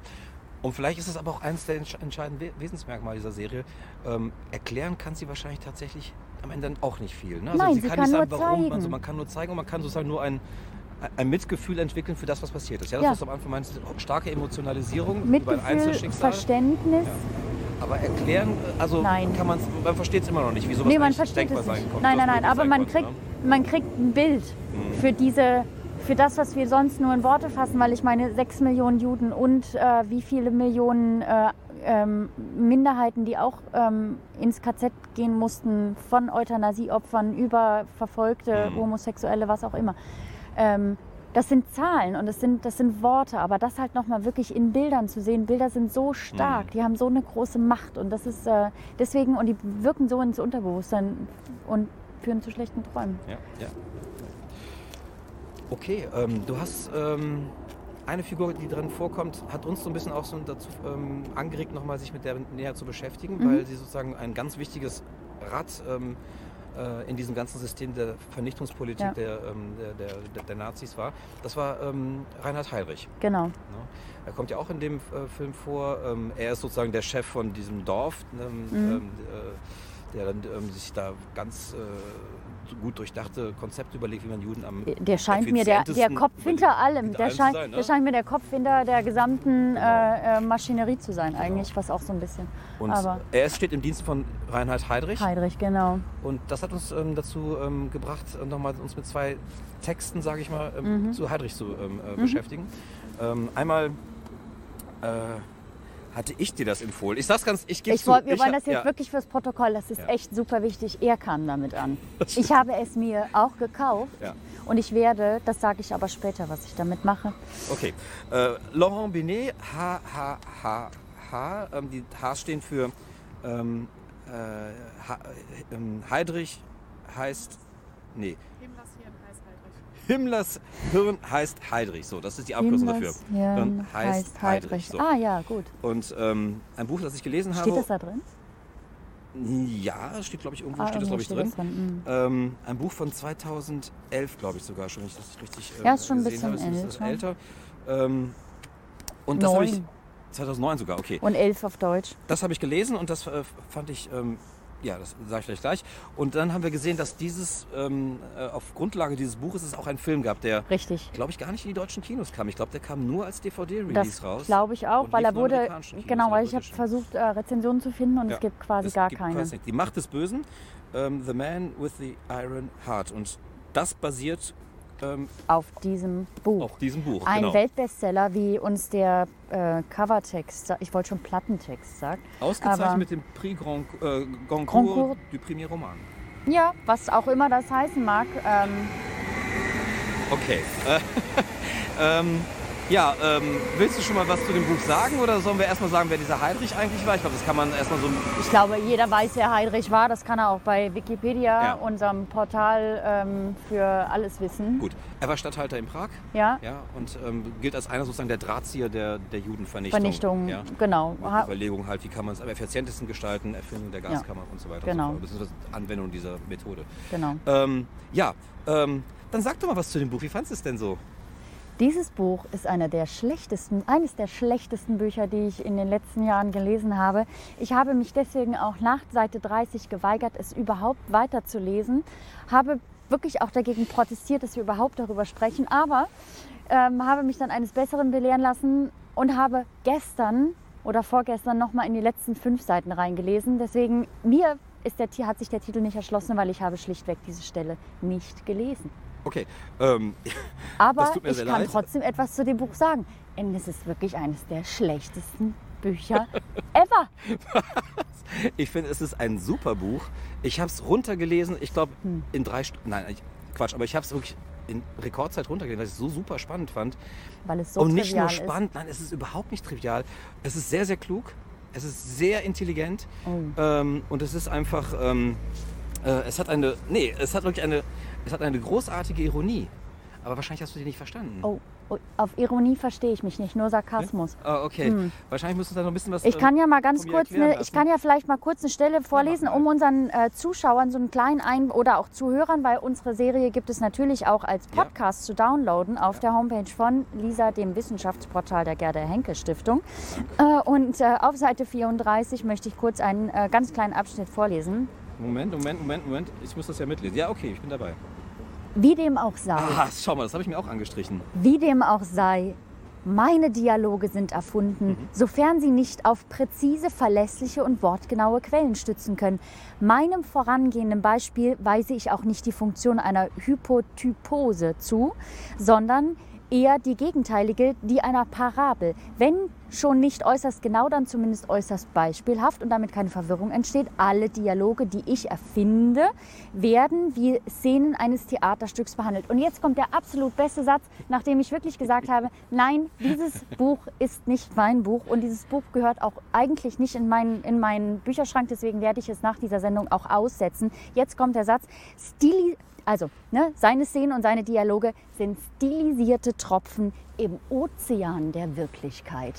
Und vielleicht ist es aber auch eines der entsch- entscheidenden We- Wesensmerkmale dieser Serie. Ähm, erklären kann sie wahrscheinlich tatsächlich am Ende auch nicht viel. Ne? Nein, sie nicht kann sagen, nur warum. Man, zeigen. so, man kann nur zeigen und man kann sozusagen nur ein, ein Mitgefühl entwickeln für das, was passiert ist. Ja, das Ja. du am Anfang meinst, starke Emotionalisierung über ein Mitgefühl, Einzelschicksal. Verständnis. Aber erklären, also Nein. kann man man versteht es immer noch nicht, wie sowas Nee, man versteht denkbar es sein nicht. konnte, Nein, nein, nein, aber man kriegt, man kriegt ein Bild Mhm. für diese, für das, was wir sonst nur in Worte fassen, weil ich meine, sechs Millionen Juden und äh, wie viele Millionen äh, ähm, Minderheiten, die auch ähm, ins KZ gehen mussten, von Euthanasieopfern über Verfolgte, Mhm. Homosexuelle, was auch immer. Ähm, das sind Zahlen und das sind, das sind Worte, aber das halt nochmal wirklich in Bildern zu sehen. Bilder sind so stark, Mhm. die haben so eine große Macht und das ist äh, deswegen, und die wirken so ins Unterbewusstsein und führen zu schlechten Träumen. Ja, ja. Okay, ähm, du hast ähm, eine Figur, die drin vorkommt, hat uns so ein bisschen auch so dazu ähm, angeregt, nochmal sich mit der näher zu beschäftigen, Mhm. weil sie sozusagen ein ganz wichtiges Rad ähm, äh, in diesem ganzen System der Vernichtungspolitik Ja. der, ähm, der, der, der, Nazis war. Das war ähm, Reinhard Heydrich. Genau. Ne? Er kommt ja auch in dem äh, Film vor. Ähm, er ist sozusagen der Chef von diesem Dorf, ne, Mhm. ähm, äh, der dann ähm, sich da ganz äh, gut durchdachte Konzepte überlegt, wie man Juden am Der scheint mir der, der Kopf hinter allem. hinter Der allem scheint, sein, ne? der scheint mir der Kopf hinter der gesamten Genau. äh, äh, Maschinerie zu sein, eigentlich, was auch so ein bisschen. Und aber- er steht im Dienst von Reinhard Heydrich. Heidrich, genau. Und das hat uns ähm, dazu ähm, gebracht, äh, nochmal uns mit zwei Texten, sage ich mal, ähm, Mhm. zu Heydrich zu ähm, äh, beschäftigen. Ähm, einmal äh, hatte ich dir das empfohlen. Ich sag's ganz, ich gebe Ich wollt, wir ich wollen das jetzt ja. wirklich fürs Protokoll, das ist Ja. echt super wichtig. Er kam damit an. Ich habe es mir auch gekauft Ja. und ich werde, das sage ich aber später, was ich damit mache. Okay. Äh, Laurent Binet, H, H, H, H. Ähm, die H stehen für ähm, äh, H, ähm, Heydrich heißt. Nee. Himmlers Hirn heißt Heydrich. So, das ist die Abkürzung dafür. Himmlers Hirn heißt Heidrich. So. Ah ja, gut. Und ähm, ein Buch, das ich gelesen Steht habe. das da drin? Ja, es steht, glaube ich, irgendwo Ah, steht das, glaube ich, steht drin. drin, mm. Ähm, ein Buch von 2011, glaube ich sogar schon, wenn ich das richtig äh, Ja, ist schon ein bisschen habe. Ist älter. älter. Ähm, und das habe ich Neun. 2009 sogar, okay. Und elf auf Deutsch. Das habe ich gelesen und das äh, fand ich, ähm, ja, das sage ich gleich gleich. Und dann haben wir gesehen, dass dieses, ähm, äh, auf Grundlage dieses Buches es auch einen Film gab, der, glaube ich, gar nicht in die deutschen Kinos kam. Ich glaube, der kam nur als DVD-Release raus. glaube ich auch, weil er wurde, genau, weil ich habe versucht, äh, Rezensionen zu finden und Ja, es gibt quasi Es gar gibt keine. Die Macht des Bösen, ähm, The Man with the Iron Heart. Und das basiert ähm, Auf diesem Buch. auf diesem Buch. Ein genau. Weltbestseller, wie uns der äh, Covertext, ich wollte schon Plattentext sagt. Ausgezeichnet mit dem Prix Grand, äh, Goncourt Goncourt. du Premier Roman. Ja, was auch immer das heißen mag. Ähm, Okay. Äh, ähm, ja, ähm, willst du schon mal was zu dem Buch sagen oder sollen wir erstmal sagen, wer dieser Heidrich eigentlich war? Ich glaube, das kann man erstmal so. ich glaube, jeder weiß, wer Heidrich war. Das kann er auch bei Wikipedia, Ja. unserem Portal ähm, für alles wissen. Gut. Er war Statthalter in Prag Ja, ja, und ähm, gilt als einer sozusagen der Drahtzieher der, der Judenvernichtung. Vernichtung, Ja. genau. Mit Überlegung halt, wie kann man es am effizientesten gestalten, Erfindung der Gaskammer und so weiter Genau. und so. Beziehungsweise Anwendung dieser Methode. Genau. Ähm, ja, ähm, dann sag doch mal was zu dem Buch. Wie fandest du es denn so? Dieses Buch ist einer der schlechtesten, eines der schlechtesten Bücher, die ich in den letzten Jahren gelesen habe. Ich habe mich deswegen auch nach Seite 30 geweigert, es überhaupt weiterzulesen. Habe wirklich auch dagegen protestiert, dass wir überhaupt darüber sprechen. Aber ähm, habe mich dann eines Besseren belehren lassen und habe gestern oder vorgestern noch mal in die letzten fünf Seiten reingelesen. Deswegen mir ist der, hat sich der Titel nicht erschlossen, weil ich habe schlichtweg diese Stelle nicht gelesen. Okay. Ähm, Aber ich kann leid. trotzdem etwas zu dem Buch sagen. Und es ist wirklich eines der schlechtesten Bücher ever. Ich finde, es ist ein super Buch. Ich habe es runtergelesen, ich glaube, Hm. in drei Stunden. Nein, ich, Quatsch, aber ich habe es wirklich in Rekordzeit runtergelesen, weil ich es so super spannend fand. Weil es so Und nicht nur spannend, nein, es ist überhaupt nicht trivial. Es ist sehr, sehr klug. Es ist sehr intelligent. Oh. Ähm, und es ist einfach. Ähm, äh, es hat eine. Nee, es hat wirklich eine. Es hat eine großartige Ironie. Aber wahrscheinlich hast du die nicht verstanden. Oh, oh, auf Ironie verstehe ich mich nicht, nur Sarkasmus. Ah, okay. Wahrscheinlich musst du da noch ein bisschen was. Ich kann ja mal ganz kurz, eine, ich kann ja vielleicht mal kurz eine Stelle vorlesen, mal. um unseren äh, Zuschauern so einen kleinen Ein- oder auch Zuhörern, weil unsere Serie gibt es natürlich auch als Ja. Podcast zu downloaden auf der Homepage von Lisa, dem Wissenschaftsportal der Gerda Henkel Stiftung. Äh, und äh, auf Seite 34 möchte ich kurz einen äh, ganz kleinen Abschnitt vorlesen. Moment, Moment, Moment, Moment. Ich muss das ja mitlesen. Ja, okay, ich bin dabei. Wie dem auch sei. Ah, schau mal, das habe ich mir auch angestrichen. Wie dem auch sei, meine Dialoge sind erfunden, sofern sie nicht auf präzise, verlässliche und wortgenaue Quellen stützen können. Meinem vorangehenden Beispiel weise ich auch nicht die Funktion einer Hypotypose zu, sondern eher die gegenteilige, die einer Parabel. Wenn schon nicht äußerst genau, dann zumindest äußerst beispielhaft und damit keine Verwirrung entsteht. Alle Dialoge, die ich erfinde, werden wie Szenen eines Theaterstücks behandelt. Und jetzt kommt der absolut beste Satz, nachdem ich wirklich gesagt habe, nein, dieses Buch ist nicht mein Buch und dieses Buch gehört auch eigentlich nicht in meinen, in meinen Bücherschrank, deswegen werde ich es nach dieser Sendung auch aussetzen. Jetzt kommt der Satz, Stili also ne, seine Szenen und seine Dialoge sind stilisierte Tropfen im Ozean der Wirklichkeit.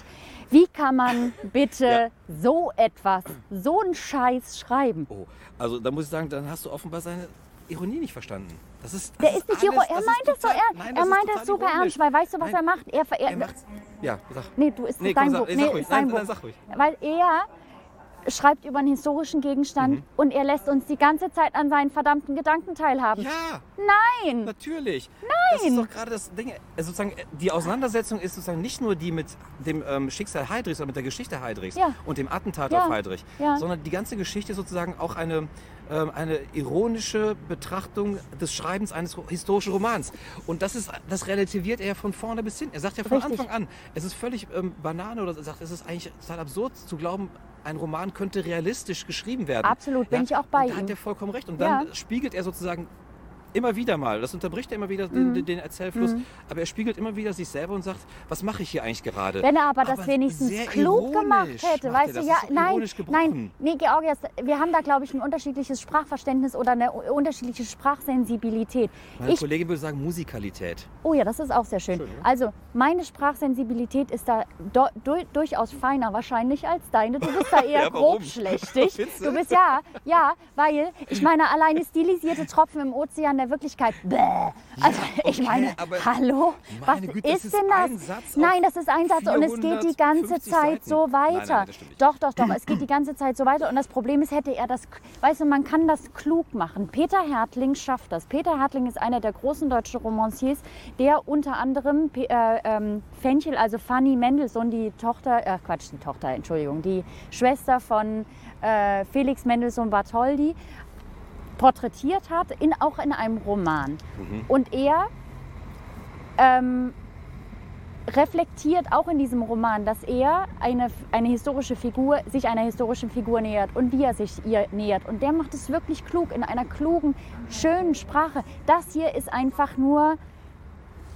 Wie kann man bitte Ja. so etwas, so einen Scheiß schreiben? Oh, also da muss ich sagen, dann hast du offenbar seine Ironie nicht verstanden. Das ist, das Der ist nicht alles- ironisch. Er das meint ist das so total- ernst. Er das ist meint total das super ernst, weil weißt du, was Nein, er macht? Er, er, Er macht's. Ja, sag. Nee, du ist Nee, dein sag- Buch. nee, sag ruhig. ist dein Nein, Buch. nein, sag ruhig. Weil er schreibt über einen historischen Gegenstand Mhm. und er lässt uns die ganze Zeit an seinen verdammten Gedanken teilhaben. Ja, Nein! natürlich. Nein. Das ist doch gerade das Ding. Also sozusagen, die Auseinandersetzung ist sozusagen nicht nur die mit dem ähm, Schicksal Heydrichs, sondern mit der Geschichte Heydrichs Ja. und dem Attentat Ja. auf Heydrich, Ja. sondern die ganze Geschichte sozusagen auch eine, eine ironische Betrachtung des Schreibens eines historischen Romans. Und das, ist, das relativiert er von vorne bis hin. Er sagt ja von Richtig. Anfang an, es ist völlig ähm, Banane oder er sagt, es ist eigentlich total absurd zu glauben, ein Roman könnte realistisch geschrieben werden. Absolut, bin ich auch bei und da ihm. hat er vollkommen recht. Und dann Ja. spiegelt er sozusagen immer wieder mal, das unterbricht er immer wieder den, den Erzählfluss, aber er spiegelt immer wieder sich selber und sagt, was mache ich hier eigentlich gerade? Wenn er aber das wenigstens klug gemacht hätte, weißt du, ja, nein, nein, nee, Georgias, wir haben da, glaube ich, ein unterschiedliches Sprachverständnis oder eine unterschiedliche Sprachsensibilität. Meine Ich, Kollegin würde sagen Musikalität. oh ja, das ist auch sehr schön. Schön, ne? Also, meine Sprachsensibilität ist da do, du, durchaus feiner wahrscheinlich als deine. Du bist da eher Ja, warum? grobschlächtig. Findest du? Du bist ja, ja, weil, ich meine, alleine stilisierte Tropfen im Ozean der Wirklichkeit, bäh. Also, ich okay, meine, aber hallo, was meine Güte, das ist ist denn das? Nein, das ist ein Satz und es geht die ganze 450 Zeit Seiten. so Nein, weiter. nein, nicht. Doch, doch, doch. Es geht die ganze Zeit so weiter. Und das Problem ist, hätte er das, weißt du, man kann das klug machen. Peter Hertling schafft das. Peter Hertling ist einer der großen deutschen Romanciers, der unter anderem äh, ähm, Fenchel, also Fanny Mendelssohn, die Tochter, äh, Quatsch, die Tochter, Entschuldigung, die Schwester von äh, Felix Mendelssohn Bartholdy, porträtiert hat, in, auch in einem Roman. Und er ähm, reflektiert auch in diesem Roman, dass er eine, eine historische Figur, sich einer historischen Figur nähert und wie er sich ihr nähert. Und der macht es wirklich klug, in einer klugen, schönen Sprache. Das hier ist einfach nur,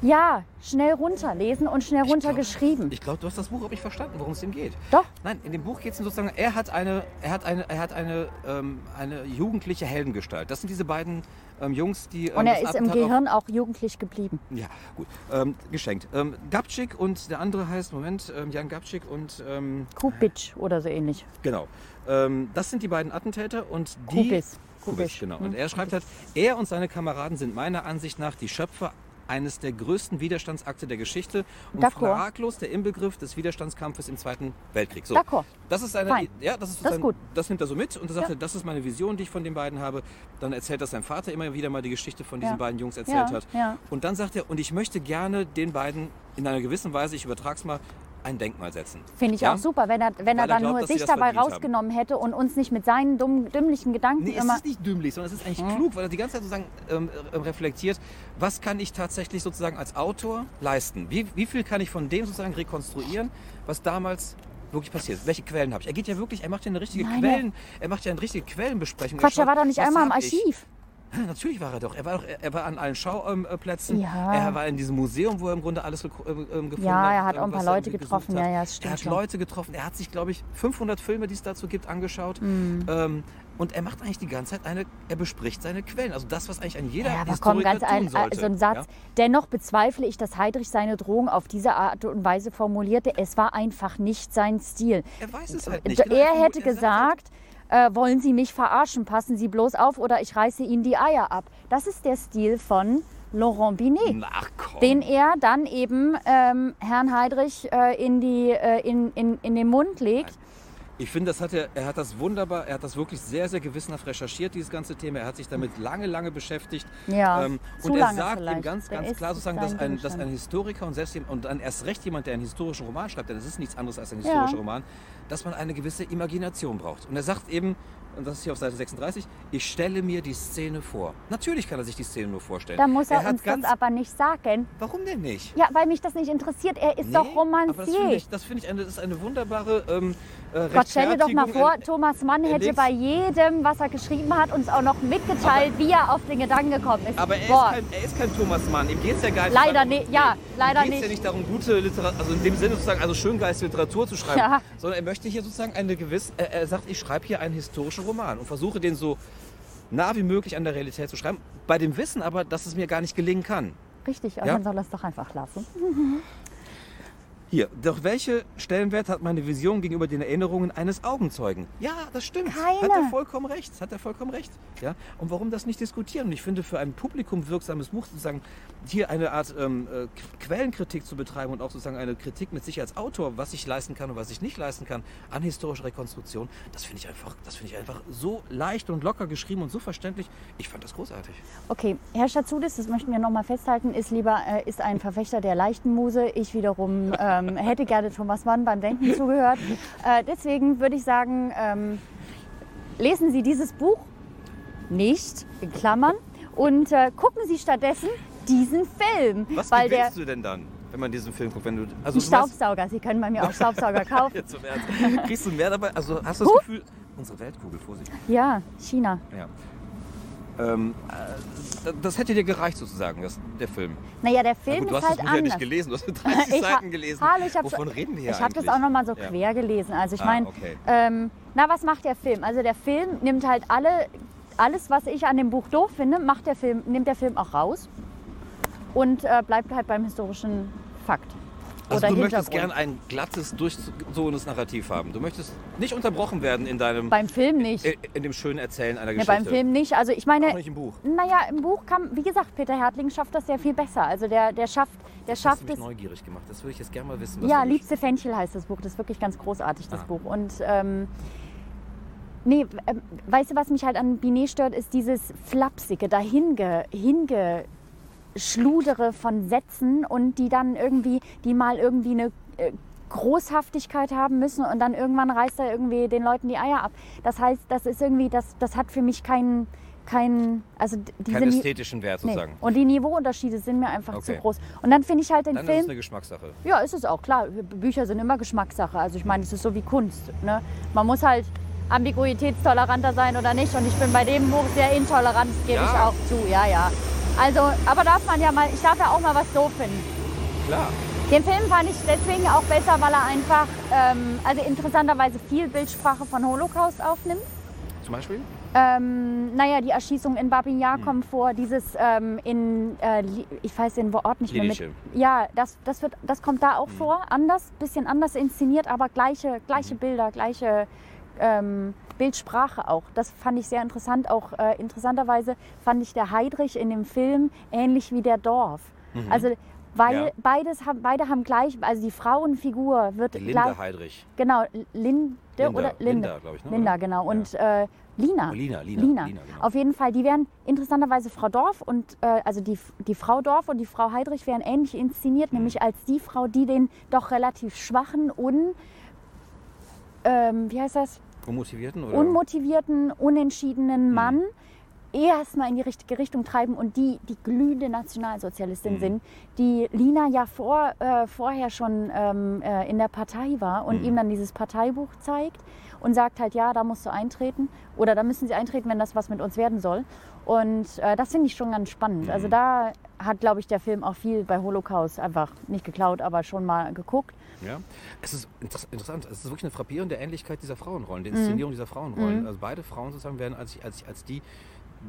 ja, schnell runterlesen und schnell runtergeschrieben. Ich glaube, du hast das Buch auch nicht verstanden, worum es ihm geht. Doch. Nein, in dem Buch geht es sozusagen, er hat eine, er hat eine, er hat eine, ähm, eine jugendliche Heldengestalt. Das sind diese beiden ähm, Jungs, die. Ähm, Und er ist im Attentat auf- Gehirn auch jugendlich geblieben. Ja, gut. Ähm, geschenkt. Ähm, Gabčík und der andere heißt, Moment, ähm, Jan Gabčík und ähm, Kubitsch oder so ähnlich. genau. Ähm, das sind die beiden Attentäter und die. Kubis. Kubis, Kubisch. genau. Und er schreibt halt, er und seine Kameraden sind meiner Ansicht nach die Schöpfer eines der größten Widerstandsakte der Geschichte und fraglos der Inbegriff des Widerstandskampfes im Zweiten Weltkrieg. So, D'accord. das ist eine, Fein. ja, das ist, Das ist gut. das nimmt er so mit und er sagt, Ja. das ist meine Vision, die ich von den beiden habe. Dann erzählt das sein Vater immer wieder mal die Geschichte von diesen Ja. beiden Jungs erzählt Ja, hat. ja. Und dann sagt er, und ich möchte gerne den beiden in einer gewissen Weise, ich übertrag's mal, ein Denkmal setzen. Finde ich Ja? auch super, wenn er, wenn Weil er dann glaubt, nur sich dabei verdient haben. rausgenommen hätte und uns nicht mit seinen dummen, dümmlichen Gedanken Nee, es immer. ist nicht dümmlich, sondern es ist eigentlich klug, weil er die ganze Zeit sozusagen ähm, äh, reflektiert, was kann ich tatsächlich sozusagen als Autor leisten? Wie, wie viel kann ich von dem sozusagen rekonstruieren, was damals wirklich passiert? ist? Welche Quellen habe ich? Er geht ja wirklich, er macht ja eine richtige Nein, Quellen, er macht ja eine richtige Quellenbesprechung. Quatsch, er schaut, war doch nicht einmal im? Archiv. Natürlich war er doch. Er war, doch, er war an allen Schauplätzen. Ja. Er war in diesem Museum, wo er im Grunde alles ähm, ähm, gefunden Ja, hat. er hat auch ein paar er Leute getroffen. hat. Ja, ja, stimmt Er hat schon. Leute getroffen. Er hat sich, glaube ich, 500 Filme, die es dazu gibt, angeschaut. Mhm. Ähm, und er macht eigentlich die ganze Zeit eine, er bespricht seine Quellen. Also das, was eigentlich ein jeder Ja, aber komm, Historiker ganz ein, sollte. so ein Satz. Ja? Dennoch bezweifle ich, dass Heidrich seine Drohung auf diese Art und Weise formulierte. Es war einfach nicht sein Stil. Er weiß es halt nicht. er Genau, er hätte sagt halt- gesagt, äh, wollen Sie mich verarschen, passen Sie bloß auf oder ich reiße Ihnen die Eier ab. Das ist der Stil von Laurent Binet. Ach. Den er dann eben ähm, Herrn Heidrich äh, in, die, äh, in, in, in den Mund legt. Ich finde, das hat er, er hat das wunderbar, er hat das wirklich sehr, sehr gewissenhaft recherchiert, dieses ganze Thema. Er hat sich damit lange, lange beschäftigt. Ja, ähm, und er sagt vielleicht. ganz, Der ganz ist klar sozusagen, dass ein, dass ein Historiker und selbst jemand- und dann erst recht jemand, der einen historischen Roman schreibt, denn es ist nichts anderes als ein Ja. historischer Roman, dass man eine gewisse Imagination braucht. Und er sagt eben, und das ist hier auf Seite 36, ich stelle mir die Szene vor. Natürlich kann er sich die Szene nur vorstellen. Da muss er, hat uns ganz, das aber nicht sagen. Warum denn nicht? Ja, weil mich das nicht interessiert. Er ist Nee, doch Aber das finde Romancier. ich, das finde ich eine, das ist eine wunderbare ähm, äh, Gott, stell dir doch mal vor, ein- Thomas Mann er hätte bei jedem, was er geschrieben hat, uns auch noch mitgeteilt, wie er auf den Gedanken gekommen ist. Aber er ist, Boah, kein, er ist kein Thomas Mann. Ihm geht es ja gar nicht Leider darum, nicht, ja, leider geht's ja nicht. nicht darum, gute Literatur, also in dem Sinne sozusagen, also schöngeistige Literatur zu schreiben, Ja. sondern er möchte hier sozusagen eine gewisse, er, er sagt, ich schreibe hier einen historischen Roman und versuche den so nah wie möglich an der Realität zu schreiben. Bei dem Wissen aber, dass es mir gar nicht gelingen kann. Richtig, aber Ja? dann soll er es doch einfach lassen. Hier, doch welche Stellenwert hat meine Vision gegenüber den Erinnerungen eines Augenzeugen? Ja, das stimmt. Hat Keine. er vollkommen recht. Hat er vollkommen recht. Ja? Und warum das nicht diskutieren? Und ich finde, für ein Publikum wirksames Buch sozusagen hier eine Art ähm, äh, Quellenkritik zu betreiben und auch sozusagen eine Kritik mit sich als Autor, was ich leisten kann und was ich nicht leisten kann, an historischer Rekonstruktion, das finde ich einfach, das finde ich einfach so leicht und locker geschrieben und so verständlich. Ich fand das großartig. Okay, Herr Schatzudis, das möchten wir nochmal festhalten, ist lieber äh, ist ein Verfechter der leichten Muse. Ich wiederum ähm, hätte gerne Thomas Mann beim Denken zugehört. Äh, deswegen würde ich sagen, ähm, lesen Sie dieses Buch nicht, in Klammern, und äh, gucken Sie stattdessen diesen Film. Was weil der gewinnst du denn dann, wenn man diesen Film guckt? Wenn du, also ein du Staubsauger, Sie können bei mir auch Staubsauger kaufen. Jetzt zum Ernst. Kriegst du mehr dabei? Also hast du das Huh? Gefühl, unsere Weltkugel, Vorsicht. Ja, China. Ja. Ähm, äh, das hätte dir gereicht sozusagen, das, der Film. Naja, der Film gut, du ist hast halt das Buch ja anders. nicht gelesen, du hast nur 30 Ich Seiten gelesen. Hallo, ich hab's- Wovon reden wir hier Ich habe das auch noch mal so Ja. quer gelesen. Also ich Ah, meine, okay. ähm, na was macht der Film? Also der Film nimmt halt alle, alles, was ich an dem Buch doof finde, macht der Film, nimmt der Film auch raus und äh, bleibt halt beim historischen Fakt. Also du möchtest Hintergrund. gern ein glattes, durchzogenes Narrativ haben. Du möchtest nicht unterbrochen werden in deinem, Beim Film nicht. in, in dem schönen Erzählen einer Ja, Geschichte. beim Film nicht. Also ich meine, Auch nicht im Buch. naja, im Buch kann, wie gesagt, Peter Hertling schafft das sehr viel besser. Also der, der schafft, der Das hast schafft du mich es. neugierig gemacht. Das würde ich jetzt gerne mal wissen. Ja, Liebste Fenchel heißt das Buch. Das ist wirklich ganz großartig, das Ah. Buch. Und ähm, nee, ähm, weißt du, was mich halt an Binet stört, ist dieses flapsige, dahinge, hinge Schludere von Sätzen und die dann irgendwie, die mal irgendwie eine äh, Großhaftigkeit haben müssen und dann irgendwann reißt er irgendwie den Leuten die Eier ab. Das heißt, das ist irgendwie, das, das hat für mich keinen, keinen, also diese Keinen ästhetischen Wert nee. sozusagen. Und die Niveauunterschiede sind mir einfach zu Okay. groß. Und dann finde ich halt den Dann ist es Film. eine Geschmackssache. Ja, ist es auch, klar. Bücher sind immer Geschmackssache. Also ich meine, es ist so wie Kunst. Ne? Man muss halt ambiguitätstoleranter sein oder nicht. Und ich bin bei dem Buch sehr intolerant, das gebe Ja. ich auch zu. Ja, ja. Also, aber darf man ja mal, ich darf ja auch mal was doof finden. Klar. Den Film fand ich deswegen auch besser, weil er einfach, ähm, also interessanterweise viel Bildsprache von Holocaust aufnimmt. Zum Beispiel? Ähm, naja, die Erschießung in Babin Hm. Yar kommt vor, dieses ähm, in, äh, ich weiß den Ort nicht mehr mit. Ja, das, das, wird, das kommt da Hm. auch vor, anders, bisschen anders inszeniert, aber gleiche, gleiche Bilder, gleiche ähm, Bildsprache auch. Das fand ich sehr interessant. Auch äh, interessanterweise fand ich der Heidrich in dem Film ähnlich wie der Dorf. Also weil Mhm. Ja. beides haben, beide haben gleich, also die Frauenfigur wird Die gleich, Linda Heidrich. genau, Linde Linda, oder Linde. Linda, glaube ich. Ne? Linda, genau. Ja. Und äh, Lina. Oh, Lina, Lina, Lina. Lina, genau. Auf jeden Fall, die werden interessanterweise Frau Dorf und äh, also die, die Frau Dorf und die Frau Heidrich werden ähnlich inszeniert, Mhm. nämlich als die Frau, die den doch relativ schwachen, un, ähm, wie heißt das? Unmotivierten? Oder? unmotivierten, Mhm. unentschiedenen Mann erstmal in die richtige Richtung treiben und die, die glühende Nationalsozialistin Mhm. sind, die Lina ja vor, äh, vorher schon ähm, äh, in der Partei war und Mhm. ihm dann dieses Parteibuch zeigt und sagt halt, ja, da musst du eintreten oder da müssen sie eintreten, wenn das was mit uns werden soll. Und äh, das finde ich schon ganz spannend. Mhm. Also da hat, glaube ich, der Film auch viel bei Holocaust einfach nicht geklaut, aber schon mal geguckt. Ja, es ist inter- interessant. Es ist wirklich eine frappierende Ähnlichkeit dieser Frauenrollen, Mhm. die Inszenierung dieser Frauenrollen. Also beide Frauen sozusagen werden als, als, als die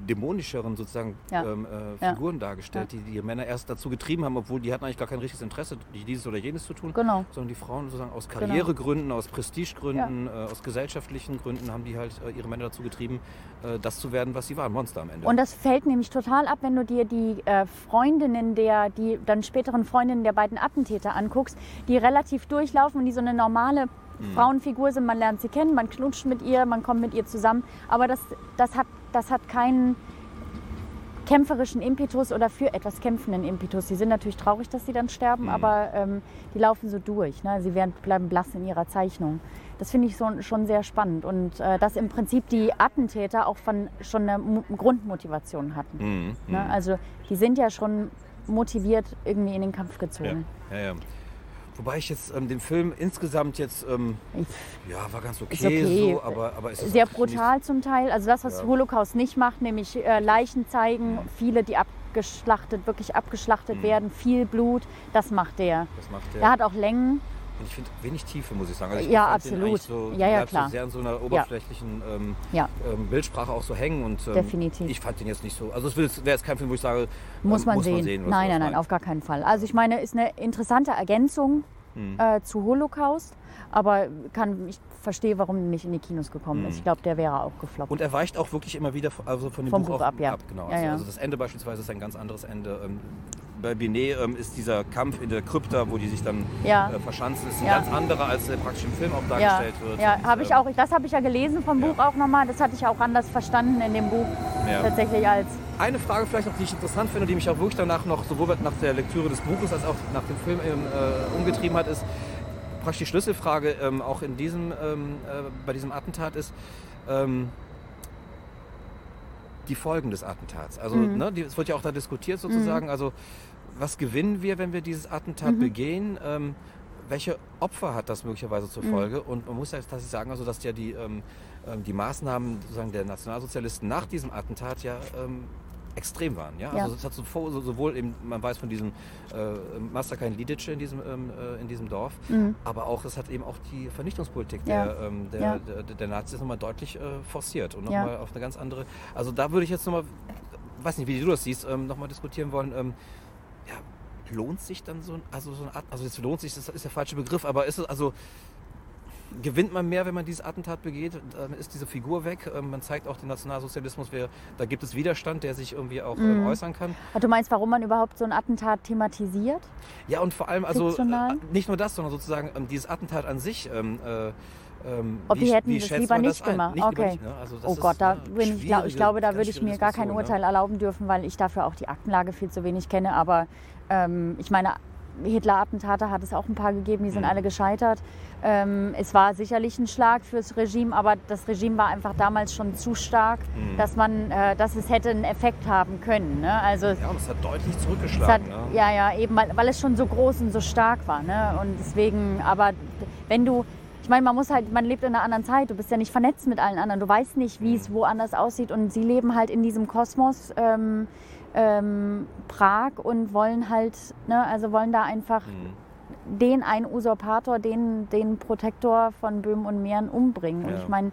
dämonischeren sozusagen Ja. ähm, äh, Ja. Figuren dargestellt, die die Männer erst dazu getrieben haben, obwohl die hatten eigentlich gar kein richtiges Interesse, dieses oder jenes zu tun, Genau. sondern die Frauen sozusagen aus Karrieregründen, aus Prestigegründen, Ja. äh, aus gesellschaftlichen Gründen haben die halt äh, ihre Männer dazu getrieben, äh, das zu werden, was sie waren, Monster am Ende. Und das fällt nämlich total ab, wenn du dir die äh, Freundinnen der, die dann späteren Freundinnen der beiden Attentäter anguckst, die relativ durchlaufen und die so eine normale Frauenfigur sind. Man lernt sie kennen, man knutscht mit ihr, man kommt mit ihr zusammen. Aber das, das, hat, das hat keinen kämpferischen Impetus oder für etwas kämpfenden Impetus. Sie sind natürlich traurig, dass sie dann sterben, aber ähm, die laufen so durch. Ne? Sie werden, bleiben blass in ihrer Zeichnung. Das finde ich so, schon sehr spannend. Und äh, dass im Prinzip die Attentäter auch von, schon eine Mo- Grundmotivation hatten. Mhm, Ne? mhm. Also die sind ja schon motiviert irgendwie in den Kampf ja, gezogen. ja, ja. Wobei ich jetzt ähm, den Film insgesamt jetzt, ähm, ja, war ganz okay, Ist okay. so, aber, aber es ist Sehr auch brutal zum Teil. Also das, was Ja. Holocaust nicht macht, nämlich äh, Leichen zeigen, viele, die abgeschlachtet, wirklich abgeschlachtet Mhm. werden, viel Blut, das macht der. Das macht Er der. hat auch Längen. Und ich finde wenig Tiefe, muss ich sagen. Also ich Ja, absolut. So, Ja, ja, klar. So sehr in so einer oberflächlichen ähm, Ja, ähm, Bildsprache auch so hängen. Und, ähm, Definitiv. Ich fand den jetzt nicht so. Also es wäre jetzt kein Film, wo ich sage, muss ähm, man muss sehen. Man sehen nein, nein, nein, auf gar keinen Fall. Also ich meine, ist eine interessante Ergänzung Hm. äh, zu Holocaust, aber kann, ich verstehe, warum er nicht in die Kinos gekommen ist. Ich glaube, der wäre auch gefloppt. Hm. Und er weicht auch wirklich immer wieder von- also von dem Vom Buch, Buch auch ab, ja. genau. Ja, also, ja. also das Ende beispielsweise ist ein ganz anderes Ende. Ähm, bei Binet ähm, ist dieser Kampf in der Krypta, wo die sich dann Ja. äh, verschanzen, ist ein Ja. ganz anderer, als der praktisch im Film auch ja, dargestellt wird. ja habe ich ähm, auch. Das habe ich ja gelesen vom ja. Buch auch nochmal. Das hatte ich auch anders verstanden in dem Buch Ja. tatsächlich als Eine Frage vielleicht noch, die ich interessant finde, die mich auch wirklich danach noch sowohl nach der Lektüre des Buches als auch nach dem Film ähm, äh, umgetrieben hat, ist praktisch die Schlüsselfrage ähm, auch in diesem, ähm, äh, bei diesem Attentat ist ähm, die Folgen des Attentats. Also Mhm. ne, die, es wird ja auch da diskutiert sozusagen. Also was gewinnen wir, wenn wir dieses Attentat Mhm. begehen? Ähm, welche Opfer hat das möglicherweise zur Folge? Und man muss ja tatsächlich sagen, also, dass ja die, ähm, ähm, die Maßnahmen sozusagen der Nationalsozialisten nach diesem Attentat ja ähm, extrem waren. Ja? Ja. Also es hat sovo- so- sowohl eben, man weiß von diesem äh, Massaker in Lidice in diesem, ähm, äh, in diesem Dorf, aber auch es hat eben auch die Vernichtungspolitik Mhm. Ja. der, ähm, der, Ja. der, der, Nazis nochmal deutlich äh, forciert und nochmal auf eine ganz andere. Also da würde ich jetzt nochmal, weiß nicht, wie du das siehst, ähm, nochmal diskutieren wollen. Ähm, ja, lohnt sich dann so ein, also so eine Art, also jetzt lohnt sich, das ist der falsche Begriff, aber ist es also gewinnt man mehr, wenn man dieses Attentat begeht? Dann ist diese Figur weg. Ähm, Man zeigt auch den Nationalsozialismus, da gibt es Widerstand, der sich irgendwie auch Mhm. äußern kann. Ah, Du meinst, warum man überhaupt so ein Attentat thematisiert? Ja, und vor allem, also Fiktional? äh, nicht nur das, sondern sozusagen ähm, dieses Attentat an sich. Äh, ähm, Ob die hätten das lieber nicht das gemacht. Nicht, okay. nicht, ne? also oh Gott, da bin ich, glaub, ich glaube, da würde ich mir gar kein Urteil ne? erlauben dürfen, weil ich dafür auch die Aktenlage viel zu wenig kenne. Aber ähm, ich meine, Hitler-Attentate hat es auch ein paar gegeben, die sind Mhm. alle gescheitert. Ähm, es war sicherlich ein Schlag fürs Regime, aber das Regime war einfach damals schon zu stark, Mhm. dass, man, äh, dass es hätte einen Effekt haben können. Ne? Also Ja, und es hat deutlich es hat, zurückgeschlagen. ne? ja, ja, eben, weil, weil es schon so groß und so stark war. Ne? Und deswegen, aber wenn du, ich meine, man muss halt, man lebt in einer anderen Zeit, du bist ja nicht vernetzt mit allen anderen, du weißt nicht, wie Mhm. es woanders aussieht und sie leben halt in diesem Kosmos ähm, ähm, Prag und wollen halt, ne, also wollen da einfach Mhm. Den einen Usurpator, den, den Protektor von Böhmen und Mähren umbringen. Und Ja. ich meine,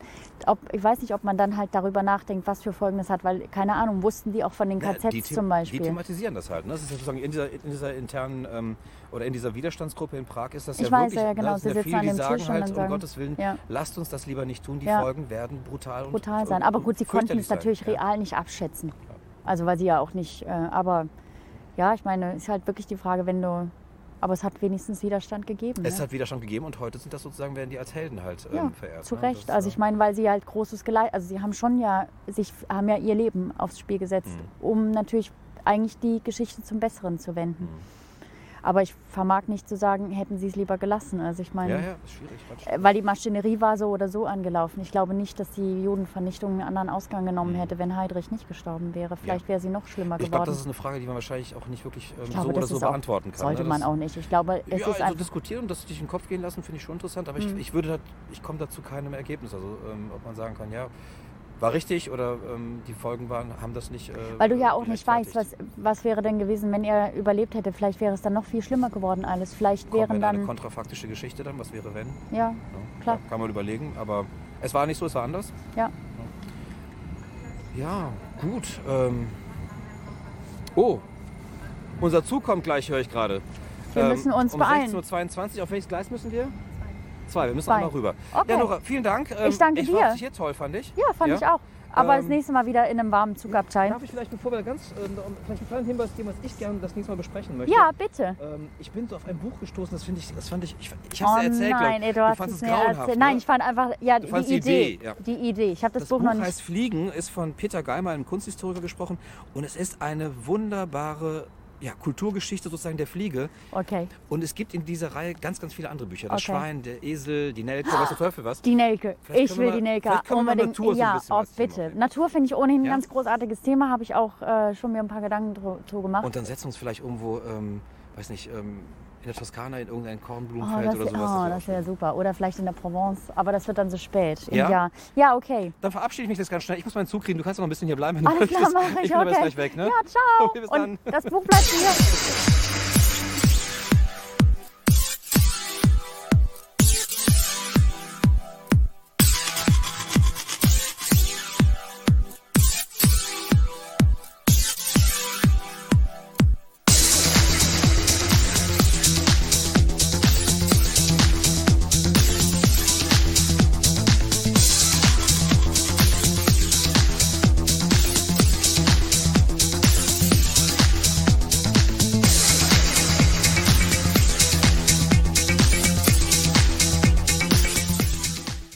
ich weiß nicht, ob man dann halt darüber nachdenkt, was für Folgen das hat, weil, keine Ahnung, wussten die auch von den Ja, KZs die, the- zum Die Beispiel. thematisieren das halt. Ne? Das ist ja sozusagen in dieser, in dieser internen ähm, oder in dieser Widerstandsgruppe in Prag ist das Ich ja weiß, wirklich. ja, genau. Ne? Sie ja sitzen viele, die sagen Tisch und halt, um sagen- Gottes Willen, Ja. lasst uns das lieber nicht tun. Die Ja. Folgen werden brutal und brutal sein. und- Aber gut, sie konnten es natürlich sein. Ja. real nicht abschätzen. Also weil sie ja auch nicht, äh, aber ja, ich meine, ist halt wirklich die Frage, wenn du. Aber es hat wenigstens Widerstand gegeben. Es ne? hat Widerstand gegeben und heute sind das sozusagen, werden die als Helden halt ähm, ja, verehrt. zu ne? Recht. Das, also äh, ich meine, weil sie halt großes Geleit, also sie haben schon ja sich haben ja ihr Leben aufs Spiel gesetzt, Mhm. um natürlich eigentlich die Geschichte zum Besseren zu wenden. Mhm. Aber ich vermag nicht zu sagen, hätten sie es lieber gelassen. Also ich meine, Ja, ja, ist schwierig. äh, weil die Maschinerie war so oder so angelaufen. Ich glaube nicht, dass die Judenvernichtung einen anderen Ausgang genommen Mhm. hätte, wenn Heydrich nicht gestorben wäre. Vielleicht wäre sie noch schlimmer Ich glaube, geworden. das ist eine Frage, die man wahrscheinlich auch nicht wirklich ähm, Ich glaube, so oder so beantworten kann. Sollte ne? man auch nicht. Ich glaube, es ja, ist also diskutieren und das durch den Kopf gehen lassen, finde ich schon interessant, aber Mhm. ich, ich würde da, ich komme dazu keinem Ergebnis. Also ähm, ob man sagen kann, ja, war richtig oder ähm, die Folgen waren, haben das nicht. Äh, Weil du ja auch nicht weißt, was, was wäre denn gewesen, wenn er überlebt hätte. Vielleicht wäre es dann noch viel schlimmer geworden alles. Vielleicht wir wären in eine dann. kontrafaktische Geschichte dann, was wäre wenn? Ja, Ja, Klar. Ja, kann man überlegen, aber es war nicht so, es war anders. ja. Ja, gut. Ähm. Oh, unser Zug kommt gleich, höre ich gerade. Wir müssen uns um beeilen. 16.22 Uhr, auf welches Gleis müssen wir? Zwei, wir müssen Zwei. einmal rüber. Okay. Ja, Nora, vielen Dank. Ähm, Ich danke ich dir. fand es hier toll, fand ich. Ja, fand Ja? ich auch. Aber das Ähm, nächste Mal wieder in einem warmen Zugabteil. Darf ich vielleicht, bevor wir ganz, äh, vielleicht einen kleinen Hinweis geben, was ich gerne das nächste Mal besprechen möchte? Ja, bitte. Ähm, ich bin so auf ein Buch gestoßen, das finde ich, das fand ich, ich, ich Oh habe es erzählt, glaub nein, ey, du hast fandst es grauenhaft. erzählt. ne? Nein, ich fand einfach, ja, Du die fandst die Idee. Idee, ja. Die Idee. Ich habe das, Das Buch, Buch noch nicht. heißt Fliegen, ist von Peter Geimer, einem Kunsthistoriker, gesprochen. Und es ist eine wunderbare ja, Kulturgeschichte sozusagen der Fliege. Okay. Und es gibt in dieser Reihe ganz, ganz viele andere Bücher. Das Okay. Schwein, der Esel, die Nelke, was der Teufel was. Die Nelke. Vielleicht Ich will wir die Nelke unbedingt. Natur so ein ja, bisschen oh, bitte. Natur finde ich ohnehin ein Ja? ganz großartiges Thema. Habe ich auch äh, schon mir ein paar Gedanken zu gemacht. Und dann setzen wir uns vielleicht irgendwo, ähm, weiß nicht, ähm, in der Toskana in irgendein Oh, Kornblumenfeld das, oder sowas. oh, das wäre super. Oder vielleicht in der Provence. Aber das wird dann so spät im Ja? Jahr. Ja, okay. Dann verabschiede ich mich jetzt ganz schnell. Ich muss meinen Zug kriegen. Du kannst noch ein bisschen hier bleiben. wenn du Alles klar, möchtest. mache ich. Ich bin aber okay. jetzt gleich weg, ne? Ja, ciao. Okay, bis Und dann. das Buch bleibt hier.